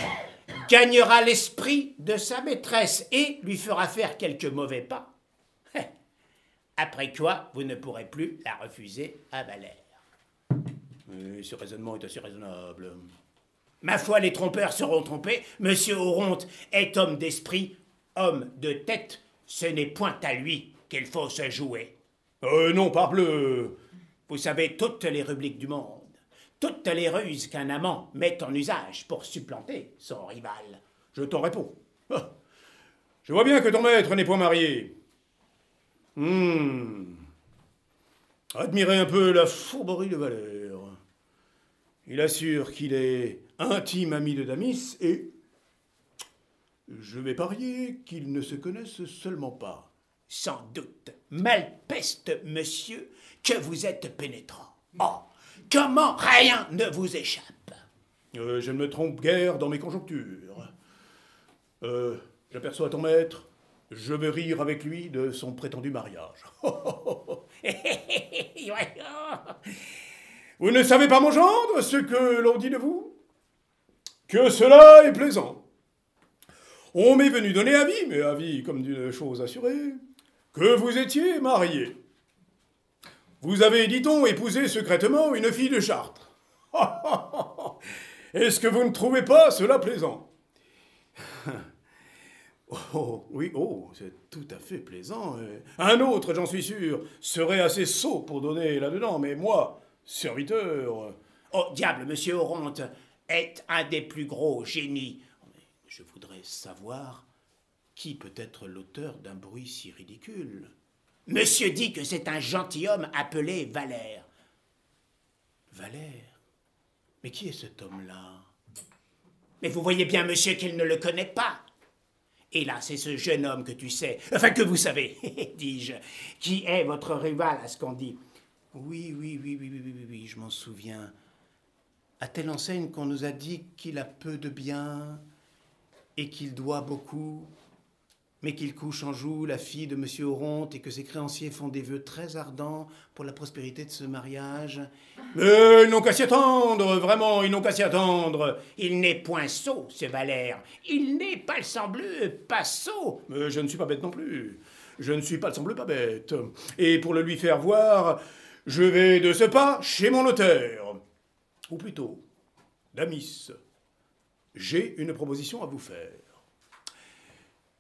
gagnera l'esprit de sa maîtresse et lui fera faire quelques mauvais pas. Après quoi, vous ne pourrez plus la refuser à Valère. ce raisonnement est assez raisonnable. Ma foi, les trompeurs seront trompés. Monsieur Oronte est homme d'esprit, homme de tête. Ce n'est point à lui qu'il faut se jouer. Euh, non, parbleu. Vous savez toutes les rubriques du monde toutes les ruses qu'un amant met en usage pour supplanter son rival. Je t'en réponds. Ah. Je vois bien que ton maître n'est point marié. Hum. Admirez un peu la fourberie de Valère. Il assure qu'il est intime ami de Damis et je vais parier qu'ils ne se connaissent seulement pas. Sans doute. Malpeste, monsieur, que vous êtes pénétrant. Oh, Comment rien ne vous échappe euh, Je ne me trompe guère dans mes conjonctures. Euh, J'aperçois ton maître. Je veux rire avec lui de son prétendu mariage. vous ne savez pas, mon gendre, ce que l'on dit de vous Que cela est plaisant. On m'est venu donner avis, mais avis comme d'une chose assurée, que vous étiez marié. Vous avez, dit-on, épousé secrètement une fille de Chartres. Est-ce que vous ne trouvez pas cela plaisant Oh, oui, oh, c'est tout à fait plaisant. Un autre, j'en suis sûr, serait assez sot pour donner là-dedans, mais moi, serviteur. Oh, diable, monsieur Oronte est un des plus gros génies. Je voudrais savoir qui peut être l'auteur d'un bruit si ridicule. Monsieur dit que c'est un gentilhomme appelé Valère. Valère? Mais qui est cet homme-là? Mais vous voyez bien, monsieur, qu'il ne le connaît pas. Et là, c'est ce jeune homme que tu sais, enfin que vous savez, dis-je, qui est votre rival à ce qu'on dit. Oui, oui, oui, oui, oui, oui, oui, je m'en souviens. À telle enseigne qu'on nous a dit qu'il a peu de biens et qu'il doit beaucoup mais qu'il couche en joue la fille de M. Oronte et que ses créanciers font des vœux très ardents pour la prospérité de ce mariage. Mais ils n'ont qu'à s'y attendre, vraiment, ils n'ont qu'à s'y attendre. Il n'est point sot, ce Valère. Il n'est pas le sang-bleu, pas sot. Mais je ne suis pas bête non plus. Je ne suis pas le sang-bleu, pas bête. Et pour le lui faire voir, je vais de ce pas chez mon notaire. Ou plutôt, Damis, j'ai une proposition à vous faire.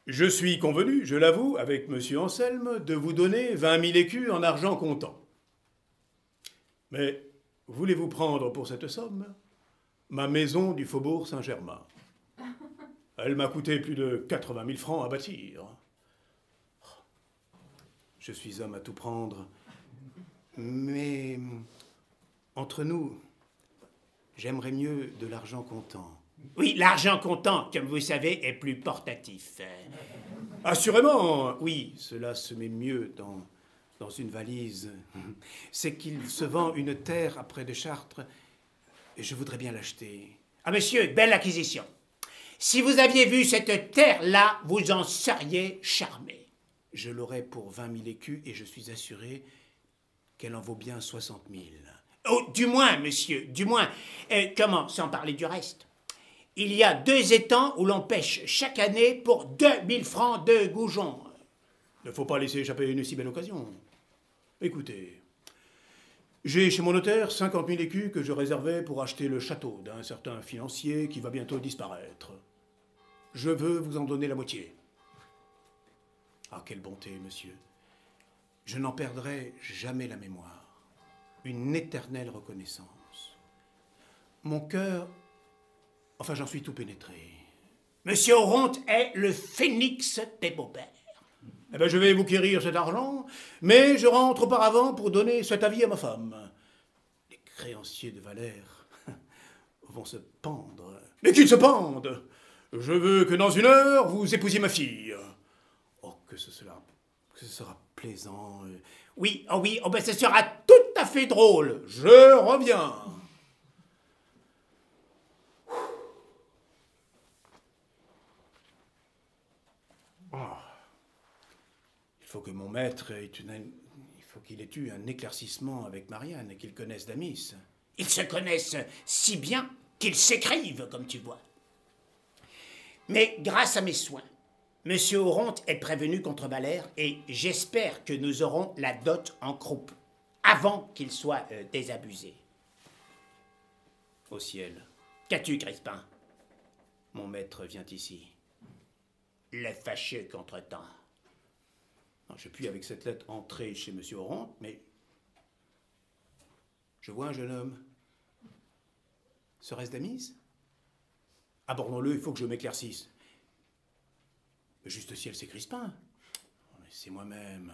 Je suis convenu, je l'avoue, avec M. Anselme, de vous donner vingt mille écus en argent comptant. Mais voulez-vous prendre pour cette somme ma maison du faubourg Saint-Germain? Elle m'a coûté plus de 80 000 francs à bâtir. Je suis homme à tout prendre, mais entre nous, j'aimerais mieux de l'argent comptant. Oui, l'argent comptant, comme vous savez, est plus portatif. Assurément, oui, cela se met mieux dans, une valise. C'est qu'il se vend une terre après de Chartres, et je voudrais bien l'acheter. Ah, monsieur, belle acquisition. Si vous aviez vu cette terre-là, vous en seriez charmé. Je l'aurais pour vingt mille écus, et je suis assuré qu'elle en vaut bien soixante mille. Oh, du moins, monsieur, du moins. Euh, comment, sans parler du reste? Il y a deux étangs où l'on pêche chaque année pour 2000 francs de goujon. Ne faut pas laisser échapper une si belle occasion. Écoutez, j'ai chez mon notaire 50 000 écus que je réservais pour acheter le château d'un certain financier qui va bientôt disparaître. Je veux vous en donner la moitié. Ah, quelle bonté, monsieur. Je n'en perdrai jamais la mémoire. Une éternelle reconnaissance. Mon cœur Enfin, j'en suis tout pénétré. Monsieur Oronte est le phénix des beaux-pères. Eh bien, je vais vous quérir cet argent, mais je rentre auparavant pour donner cet avis à ma femme. Les créanciers de Valère vont se pendre. Mais qu'ils se pendent? Je veux que dans une heure, vous épousiez ma fille. Oh, que ce sera, que ce sera plaisant. Oui, oh oui, oh ben ce sera tout à fait drôle. Je reviens. Faut que mon maître ait une, il faut qu'il ait eu un éclaircissement avec Marianne et qu'il connaisse Damis. Ils se connaissent si bien qu'ils s'écrivent, comme tu vois. Mais grâce à mes soins, Monsieur Oronte est prévenu contre Valère et j'espère que nous aurons la dot en croupe avant qu'il soit euh, désabusé. Au ciel. Qu'as-tu, Crispin? Mon maître vient ici. Le fâcheux contretemps. Je puis avec cette lettre entrer chez Monsieur Oronte, mais je vois un jeune homme. Serait-ce Damis? Abordons-le, il faut que je m'éclaircisse. Le juste ciel, c'est Crispin. C'est moi-même.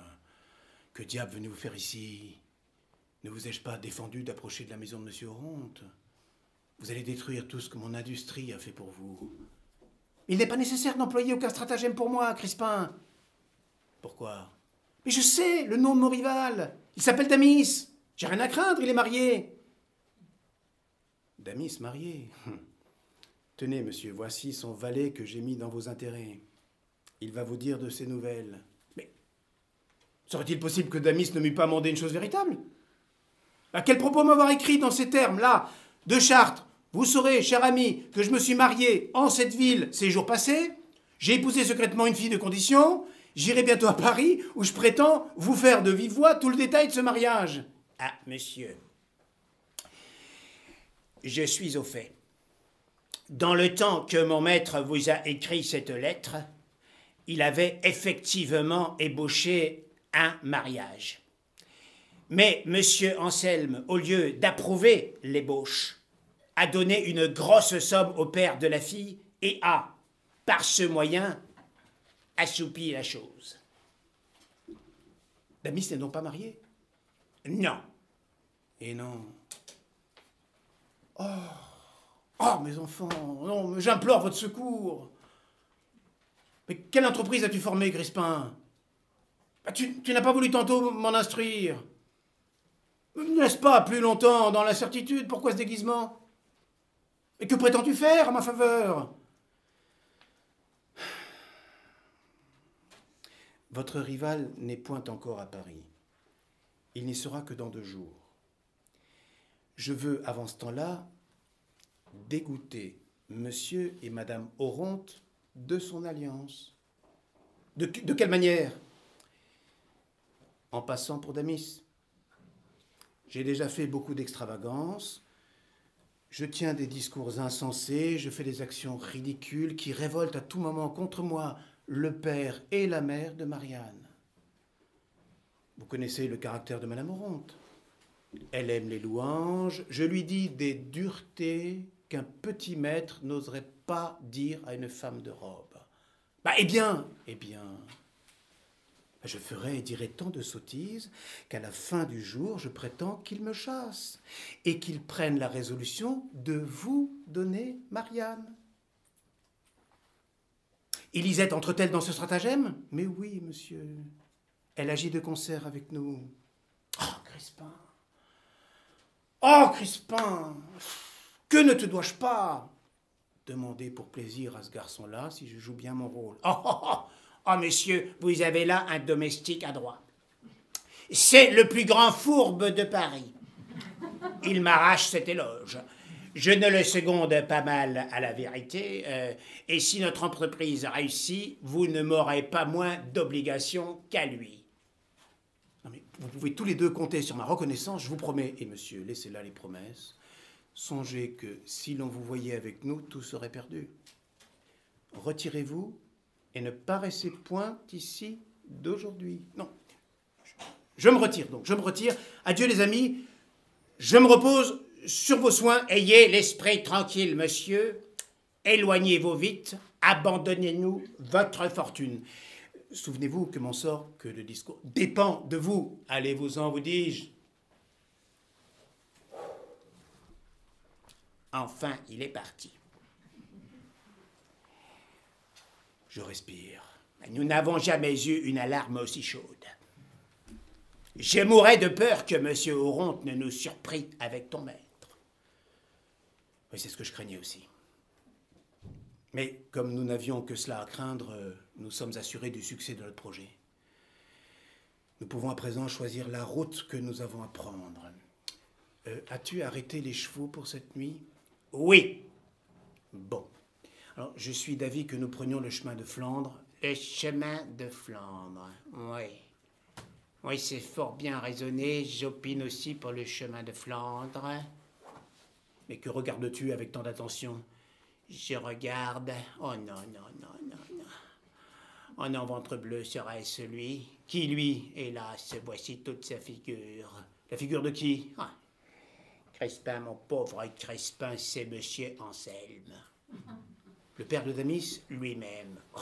Que diable venez-vous faire ici? Ne vous ai-je pas défendu d'approcher de la maison de Monsieur Oronte Vous allez détruire tout ce que mon industrie a fait pour vous. Il n'est pas nécessaire d'employer aucun stratagème pour moi, Crispin. Pourquoi? Mais je sais le nom de mon rival. Il s'appelle Damis. J'ai rien à craindre, il est marié. Damis marié? Tenez, monsieur, voici son valet que j'ai mis dans vos intérêts. Il va vous dire de ses nouvelles. Mais serait-il possible que Damis ne m'eût pas mandé une chose véritable? À quel propos m'avoir écrit dans ces termes-là? De Chartres, vous saurez, cher ami, que je me suis marié en cette ville ces jours passés. J'ai épousé secrètement une fille de condition. J'irai bientôt à Paris, où je prétends vous faire de vive voix tout le détail de ce mariage. Ah, monsieur, je suis au fait. Dans le temps que mon maître vous a écrit cette lettre, il avait effectivement ébauché un mariage. Mais monsieur Anselme, au lieu d'approuver l'ébauche, a donné une grosse somme au père de la fille et a, par ce moyen, assoupi la chose. Damis n'est donc pas marié Non. Et non. Oh Oh, mes enfants, non, j'implore votre secours. Mais quelle entreprise as-tu formée, Crispin? Bah, Tu, tu n'as pas voulu tantôt m'en instruire. Ne laisse pas plus longtemps dans l'incertitude. Pourquoi ce déguisement? Et que prétends-tu faire à ma faveur? Votre rival n'est point encore à Paris. Il n'y sera que dans deux jours. Je veux, avant ce temps-là, dégoûter monsieur et madame Oronte de son alliance. De, de quelle manière? En passant pour Damis. J'ai déjà fait beaucoup d'extravagances. Je tiens des discours insensés, je fais des actions ridicules qui révoltent à tout moment contre moi le père et la mère de Marianne. Vous connaissez le caractère de Madame Oronte. Elle aime les louanges. Je lui dis des duretés qu'un petit maître n'oserait pas dire à une femme de robe. Bah, eh bien, eh bien, je ferai et dirai tant de sottises qu'à la fin du jour, je prétends qu'il me chasse et qu'il prenne la résolution de vous donner Marianne. Élisette entre-t-elle dans ce stratagème? Mais oui, monsieur. Elle agit de concert avec nous. Oh, Crispin Oh, Crispin Que ne te dois-je pas? Demandez pour plaisir à ce garçon-là si je joue bien mon rôle. Oh, oh, oh, oh vous avez là un domestique adroit. C'est le plus grand fourbe de Paris. Il m'arrache cet éloge. Je ne le seconde pas mal à la vérité, euh, et si notre entreprise réussit, vous ne m'aurez pas moins d'obligations qu'à lui. Vous pouvez tous les deux compter sur ma reconnaissance, je vous promets. Et monsieur, laissez là les promesses. Songez que si l'on vous voyait avec nous, tout serait perdu. Retirez-vous et ne paraissez point ici d'aujourd'hui. Non. Je me retire donc, je me retire. Adieu les amis. Je me repose sur vos soins. Ayez l'esprit tranquille, monsieur. Éloignez-vous vite. Abandonnez-nous votre fortune. Souvenez-vous que mon sort, que le discours dépend de vous. Allez-vous-en, vous dis-je. Enfin, il est parti. Je respire. Nous n'avons jamais eu une alarme aussi chaude. Je mourrais de peur que M. Oronte ne nous surprît avec ton maître. Oui, c'est ce que je craignais aussi. Mais comme nous n'avions que cela à craindre, nous sommes assurés du succès de notre projet. Nous pouvons à présent choisir la route que nous avons à prendre. Euh, as-tu arrêté les chevaux pour cette nuit? Oui. Bon. Alors, je suis d'avis que nous prenions le chemin de Flandre. Le chemin de Flandre, oui. Oui, c'est fort bien raisonné. J'opine aussi pour le chemin de Flandre. Mais que regardes-tu avec tant d'attention? Je regarde. Oh non, non, non, non, non. Non, ventre bleu serait celui qui, lui, hélas, voici toute sa figure. La figure de qui? Ah. Crespin, mon pauvre Crespin, c'est monsieur Anselme. Le père de Damis Lui-même. Oh,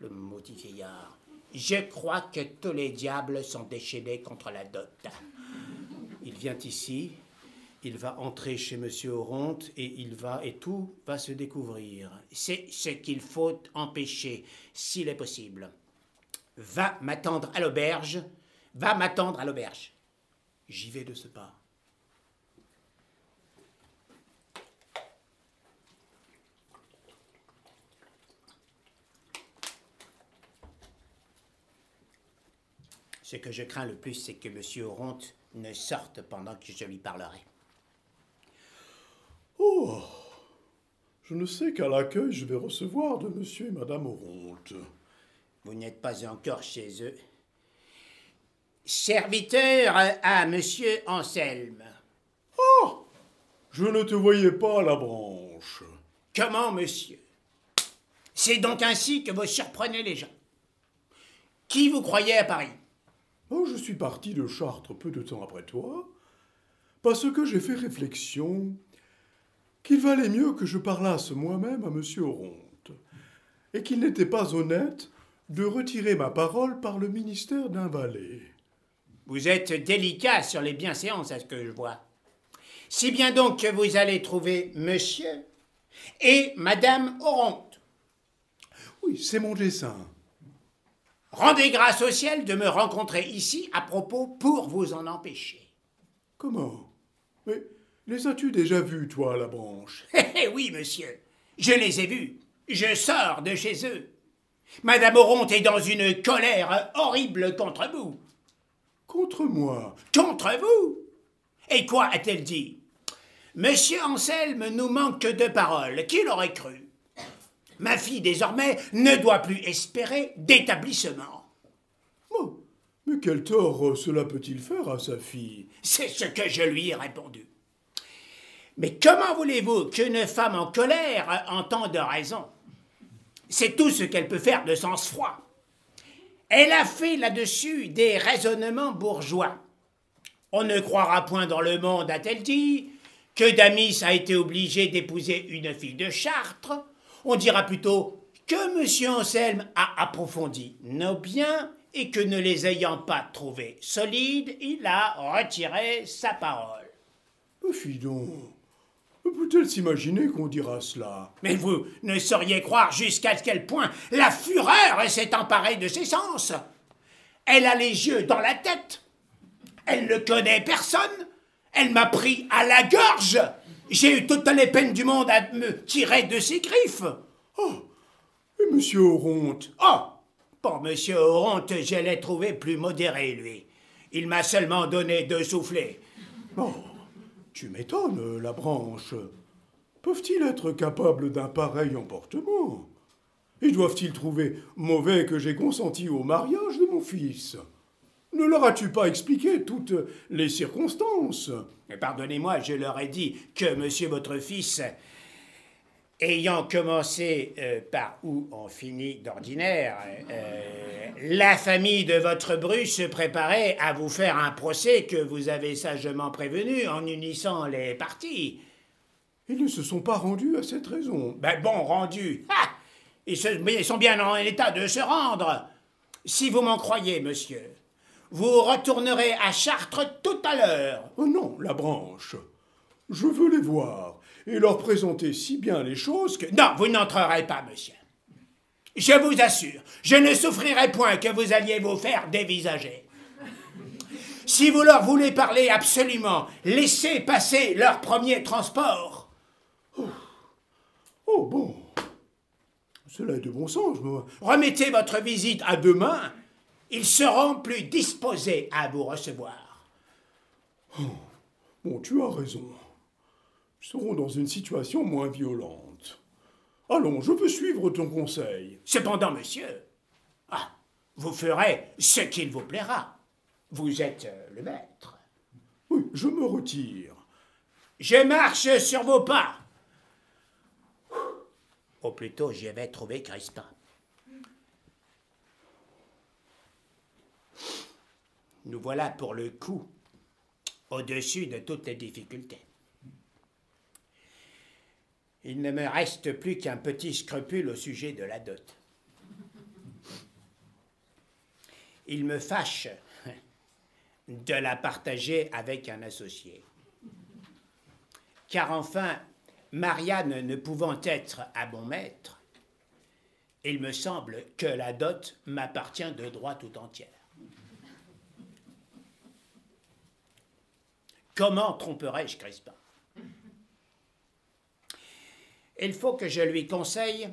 le maudit vieillard. Je crois que tous les diables sont déchaînés contre la dot. Il vient ici, il va entrer chez Monsieur Oronte et il va et tout va se découvrir. C'est ce qu'il faut empêcher, s'il est possible. Va m'attendre à l'auberge, va m'attendre à l'auberge. J'y vais de ce pas. Ce que je crains le plus, c'est que M. Oronte ne sorte pendant que je lui parlerai. Oh Je ne sais qu'à l'accueil je vais recevoir de M. et Mme Oronte. Vous n'êtes pas encore chez eux. Serviteur à M. Anselme. Oh Je ne te voyais pas à la branche. Comment, monsieur? C'est donc ainsi que vous surprenez les gens. Qui vous croyez à Paris? Oh, je suis parti de Chartres peu de temps après toi, parce que j'ai fait réflexion qu'il valait mieux que je parlasse moi-même à M. Oronte, et qu'il n'était pas honnête de retirer ma parole par le ministère d'un valet. Vous êtes délicat sur les bienséances, à ce que je vois. Si bien donc que vous allez trouver monsieur et madame Oronte. Oui, c'est mon dessein. Rendez grâce au ciel de me rencontrer ici à propos pour vous en empêcher. Comment? Mais les as-tu déjà vus, toi, à la branche? Eh, eh oui, monsieur, je les ai vus. Je sors de chez eux. Madame Oronte est dans une colère horrible contre vous. Contre moi? Contre vous? Et quoi a-t-elle dit? Monsieur Anselme nous manque de paroles. Qui l'aurait cru? Ma fille, désormais, ne doit plus espérer d'établissement. Oh, mais quel tort cela peut-il faire à sa fille? C'est ce que je lui ai répondu. Mais comment voulez-vous qu'une femme en colère entende raison? C'est tout ce qu'elle peut faire de sens-froid. Elle a fait là-dessus des raisonnements bourgeois. On ne croira point dans le monde, a-t-elle dit, que Damis a été obligé d'épouser une fille de Chartres on dira plutôt que M. Anselme a approfondi nos biens et que ne les ayant pas trouvés solides, il a retiré sa parole. Donc, peut-elle s'imaginer qu'on dira cela Mais vous ne sauriez croire jusqu'à quel point la fureur s'est emparée de ses sens. Elle a les yeux dans la tête. Elle ne connaît personne. Elle m'a pris à la gorge. J'ai eu toutes les peines du monde à me tirer de ses griffes. Oh Et monsieur Oronte Oh Pour monsieur Oronte, je l'ai trouvé plus modéré, lui. Il m'a seulement donné deux soufflets. Oh Tu m'étonnes, la branche. Peuvent-ils être capables d'un pareil emportement? Et doivent-ils trouver mauvais que j'ai consenti au mariage de mon fils? Ne leur as-tu pas expliqué toutes les circonstances? Pardonnez-moi, je leur ai dit que monsieur votre fils, ayant commencé euh, par où on finit d'ordinaire, euh, la famille de votre bru se préparait à vous faire un procès que vous avez sagement prévenu en unissant les parties. Ils ne se sont pas rendus à cette raison. Ben bon, rendus. ils sont bien en état de se rendre. Si vous m'en croyez, monsieur, vous retournerez à Chartres tout à l'heure. Oh non, la branche. Je veux les voir et leur présenter si bien les choses que... Non, vous n'entrerez pas, monsieur. Je vous assure, je ne souffrirai point que vous alliez vous faire dévisager. Si vous leur voulez parler absolument, laissez passer leur premier transport. Oh, oh bon. Cela est de bon sens. Remettez votre visite à demain ils seront plus disposés à vous recevoir. Oh, Bon, tu as raison. Nous serons dans une situation moins violente. Allons, je veux suivre ton conseil. Cependant, monsieur, ah, vous ferez ce qu'il vous plaira. Vous êtes euh, le maître. Oui, je me retire. Je marche sur vos pas. Ou plutôt, j'y vais trouver Crispin. Nous voilà pour le coup au-dessus de toutes les difficultés. Il ne me reste plus qu'un petit scrupule au sujet de la dot. Il me fâche de la partager avec un associé. Car enfin, Marianne ne pouvant être à mon maître, il me semble que la dot m'appartient de droit tout entière. Comment tromperais-je Crispin? Il faut que je lui conseille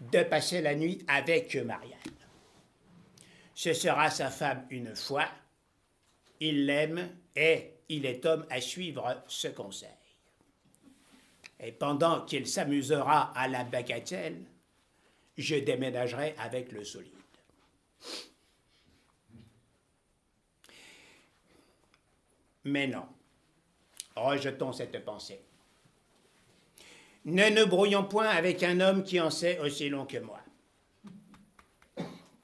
de passer la nuit avec Marianne. Ce sera sa femme une fois, il l'aime et il est homme à suivre ce conseil. Et pendant qu'il s'amusera à la bagatelle, je déménagerai avec le solide. Mais non, rejetons cette pensée. Ne nous brouillons point avec un homme qui en sait aussi long que moi.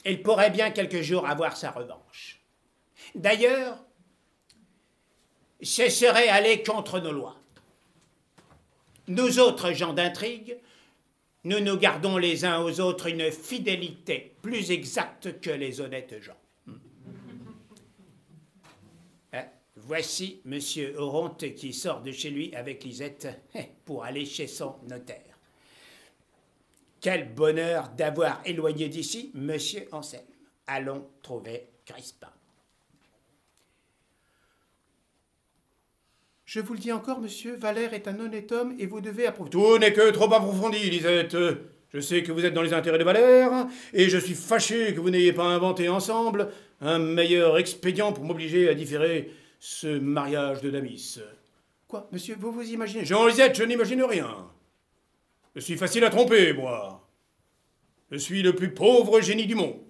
Il pourrait bien quelques jours avoir sa revanche. D'ailleurs, ce serait aller contre nos lois. Nous autres gens d'intrigue, nous nous gardons les uns aux autres une fidélité plus exacte que les honnêtes gens. Voici Monsieur Oronte qui sort de chez lui avec Lisette eh, pour aller chez son notaire. Quel bonheur d'avoir éloigné d'ici Monsieur Anselme. Allons trouver Crispin. Je vous le dis encore, monsieur, Valère est un honnête homme et vous devez approuver. Tout n'est que trop approfondi, Lisette. Je sais que vous êtes dans les intérêts de Valère, et je suis fâché que vous n'ayez pas inventé ensemble un meilleur expédient pour m'obliger à différer ce mariage de Damis. Quoi, monsieur, vous vous imaginez Jean Lisette, je n'imagine rien. Je suis facile à tromper, moi. Je suis le plus pauvre génie du monde.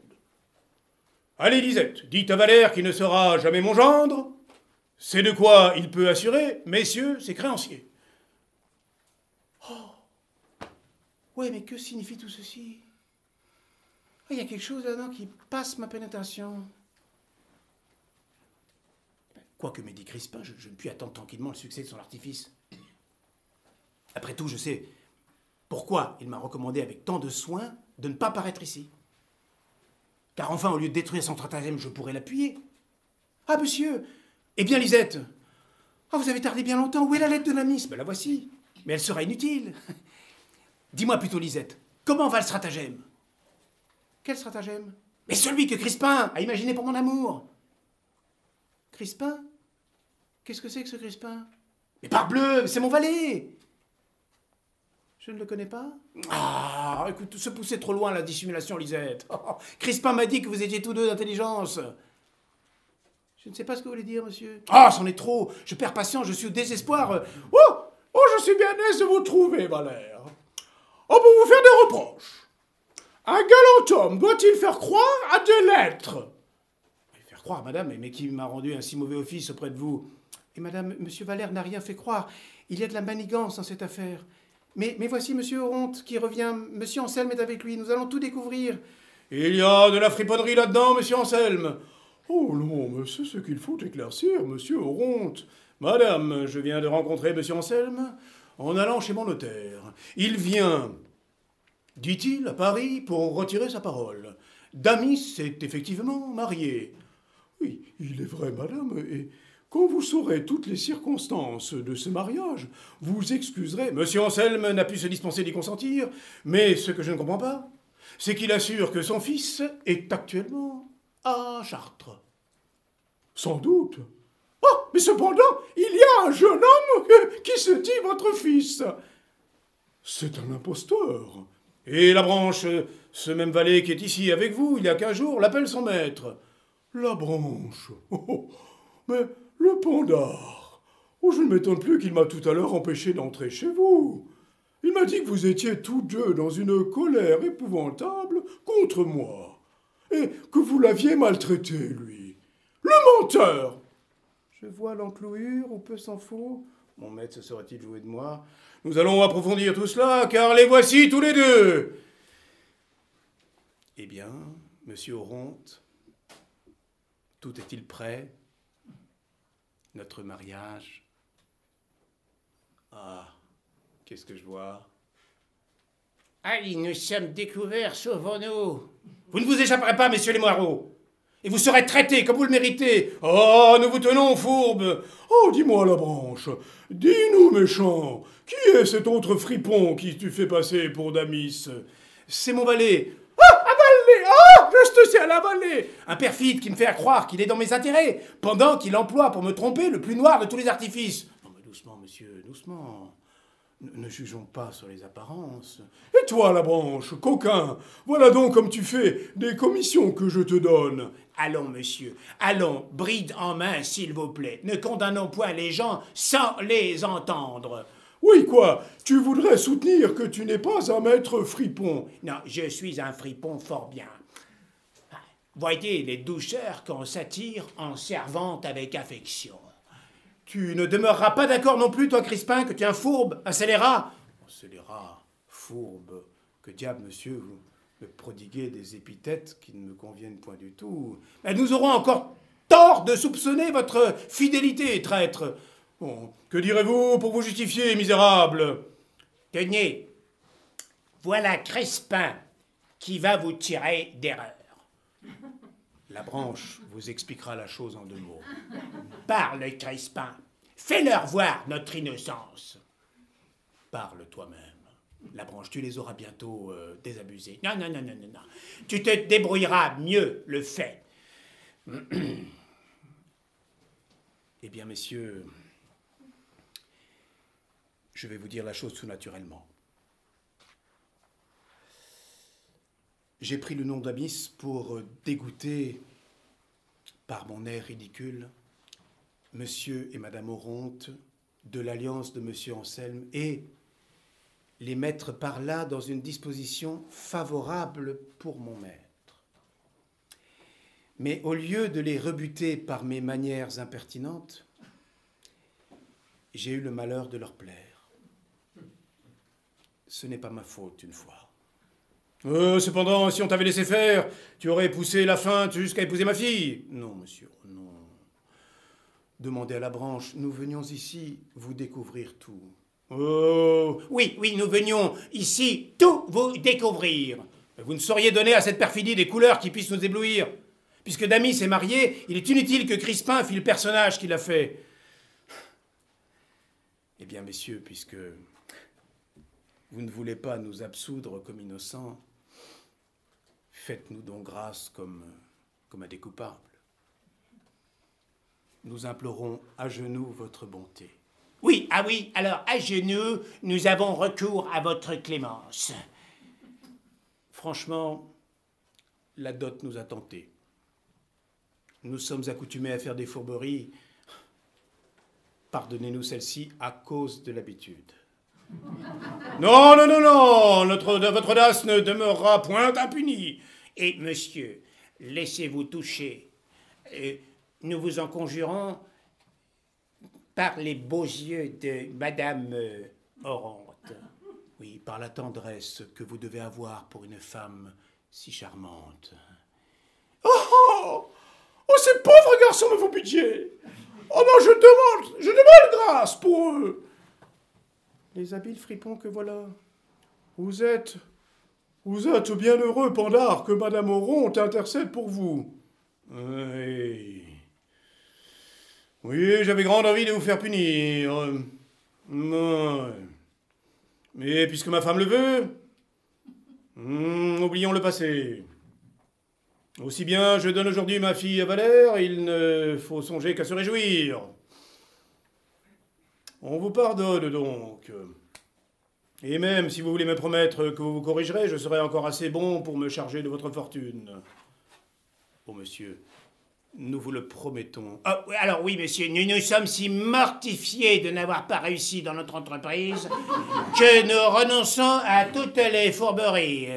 Allez, Lisette, dites à Valère qu'il ne sera jamais mon gendre. C'est de quoi il peut assurer, messieurs, ses créanciers. Oh Ouais, mais que signifie tout ceci? Il y a quelque chose là-dedans qui passe ma pénétration. Quoi que m'ait dit Crispin, je, je ne puis attendre tranquillement le succès de son artifice. Après tout, je sais pourquoi il m'a recommandé avec tant de soin de ne pas paraître ici. Car enfin, au lieu de détruire son stratagème, je pourrais l'appuyer. Ah, monsieur Eh bien, Lisette Ah, vous avez tardé bien longtemps. Où est la lettre de la miss Ben la voici. Mais elle sera inutile. Dis-moi plutôt, Lisette, comment va le stratagème? Quel stratagème? Mais celui que Crispin a imaginé pour mon amour. Crispin? Qu'est-ce que c'est que ce Crispin? Mais parbleu, c'est mon valet Je ne le connais pas? Ah, écoute, se pousser trop loin la dissimulation, Lisette. Oh, Crispin m'a dit que vous étiez tous deux d'intelligence. Je ne sais pas ce que vous voulez dire, monsieur. Ah, c'en est trop. Je perds patience, je suis au désespoir. Oh Oh, je suis bien aise de vous trouver, Valère. Oh, pour vous faire des reproches. Un galant homme doit-il faire croire à des lettres? Faire croire, madame, mais qui m'a rendu un si mauvais office auprès de vous? Et madame, monsieur Valère n'a rien fait croire. Il y a de la manigance dans cette affaire. Mais, voici monsieur Oronte qui revient. Monsieur Anselme est avec lui. Nous allons tout découvrir. Il y a de la friponnerie là-dedans, monsieur Anselme. Oh non, mais c'est ce qu'il faut éclaircir, monsieur Oronte. Madame, je viens de rencontrer monsieur Anselme en allant chez mon notaire. Il vient, dit-il, à Paris pour retirer sa parole. Damis est effectivement marié. Oui, il est vrai, madame, et quand vous saurez toutes les circonstances de ce mariage, vous excuserez. Monsieur Anselme n'a pu se dispenser d'y consentir, mais ce que je ne comprends pas, c'est qu'il assure que son fils est actuellement à Chartres. Sans doute. Oh, mais cependant, il y a un jeune homme qui se dit votre fils. C'est un imposteur. Et la branche, ce même valet qui est ici avec vous il y a quinze jours, l'appelle son maître. La branche. Oh, mais le pont d'or. Oh, je ne m'étonne plus qu'il m'a tout à l'heure empêché d'entrer chez vous. Il m'a dit que vous étiez tous deux dans une colère épouvantable contre moi, et que vous l'aviez maltraité, lui. Le menteur Je vois l'enclouure, ou peu s'en faut. Mon maître se serait-il joué de moi? Nous allons approfondir tout cela, car les voici tous les deux. Eh bien, monsieur Oronte, tout est-il prêt? Notre mariage Ah, qu'est-ce que je vois? Allez, nous sommes découverts, sauvons-nous. Vous ne vous échapperez pas, messieurs les Moireaux et vous serez traités comme vous le méritez. Oh, nous vous tenons, fourbe. Oh, dis-moi la branche, dis-nous, méchant, qui est cet autre fripon qui tu fais passer pour Damis? C'est mon valet. Ah, juste ciel, un valet Un perfide qui me fait croire qu'il est dans mes intérêts, pendant qu'il emploie pour me tromper le plus noir de tous les artifices. Non, mais doucement, monsieur, doucement. Ne jugeons pas sur les apparences. Et toi, la branche, coquin, voilà donc comme tu fais des commissions que je te donne. Allons, monsieur, allons, bride en main, s'il vous plaît. Ne condamnons point les gens sans les entendre. Oui, quoi Tu voudrais soutenir que tu n'es pas un maître fripon Non, je suis un fripon fort bien. Voyez les douceurs qu'on s'attire en servant avec affection. Tu ne demeureras pas d'accord non plus, toi, Crispin, que tu es un fourbe, un scélérat Un scélérat, fourbe, que diable, monsieur, vous me prodiguez des épithètes qui ne me conviennent point du tout. Mais nous aurons encore tort de soupçonner votre fidélité, traître. Que direz-vous pour vous justifier, misérable? Tenez, voilà Crispin qui va vous tirer d'erreur. La branche vous expliquera la chose en deux mots. Parle, Crispin. Fais-leur voir notre innocence. Parle toi-même. La branche, tu les auras bientôt euh, désabusés. Non, non, non, non, non, non. Tu te débrouilleras mieux le fait. eh bien, messieurs, je vais vous dire la chose tout naturellement. J'ai pris le nom d'Amis pour euh, dégoûter, par mon air ridicule, monsieur et madame Oronte de l'alliance de monsieur Anselme et les mettre par là dans une disposition favorable pour mon maître. Mais au lieu de les rebuter par mes manières impertinentes, j'ai eu le malheur de leur plaire. Ce n'est pas ma faute une fois. Euh, cependant, si on t'avait laissé faire, tu aurais poussé la feinte jusqu'à épouser ma fille. Non, monsieur, non. Demandez à la branche, nous venions ici vous découvrir tout. Oh Oui, oui, nous venions ici tout vous découvrir. Vous ne sauriez donner à cette perfidie des couleurs qui puissent nous éblouir. Puisque Damis est marié, il est inutile que Crispin fît le personnage qu'il a fait. Eh bien, messieurs, puisque vous ne voulez pas nous absoudre comme innocents, Faites-nous donc grâce comme, comme à des coupables. Nous implorons à genoux votre bonté. Oui, ah oui, alors à genoux, nous avons recours à votre clémence. Franchement, la dot nous a tentés. Nous sommes accoutumés à faire des fourberies. Pardonnez-nous celle-ci à cause de l'habitude. Non, non, non, non, notre, votre audace ne demeurera point impunie. Et monsieur, laissez-vous toucher. Euh, nous vous en conjurons par les beaux yeux de Madame euh, Oronte. Oui, par la tendresse que vous devez avoir pour une femme si charmante. Oh, oh, oh ces pauvres garçons de vos budgets Oh non, je demande, je demande grâce pour eux Les habiles fripons que voilà. Vous êtes vous êtes bien heureux, Pandar, que Madame Oronte intercède pour vous. Oui. Oui, j'avais grande envie de vous faire punir. Mais puisque ma femme le veut, hmm, oublions le passé. Aussi bien je donne aujourd'hui ma fille à Valère, il ne faut songer qu'à se réjouir. On vous pardonne donc. Et même si vous voulez me promettre que vous vous corrigerez, je serai encore assez bon pour me charger de votre fortune. Oh monsieur, Nous vous le promettons. Oh, alors oui, monsieur, nous nous sommes si mortifiés de n'avoir pas réussi dans notre entreprise que nous renonçons à toutes les fourberies.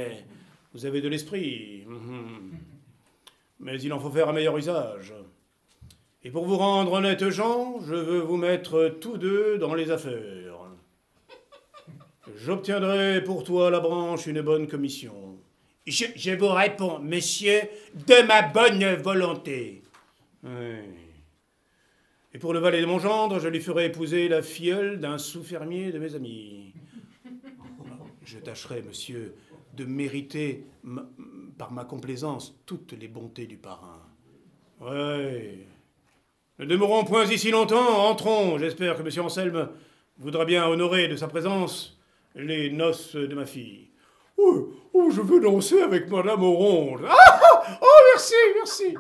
Vous avez de l'esprit. Mhm. Mais il en faut faire un meilleur usage. Et pour vous rendre honnête Jean, je veux vous mettre tous deux dans les affaires. J'obtiendrai pour toi, la branche, une bonne commission. Je, je vous réponds, monsieur, de ma bonne volonté. Et pour le valet de mon gendre, je lui ferai épouser la filleule d'un sous-fermier de mes amis. Je tâcherai, monsieur, de mériter par ma complaisance toutes les bontés du parrain. Ouais. Ne demeurons point ici longtemps, entrons. J'espère que monsieur Anselme voudra bien honorer de sa présence les noces de ma fille. Oh, je veux danser avec Madame Orange. Ah, oh, merci, merci.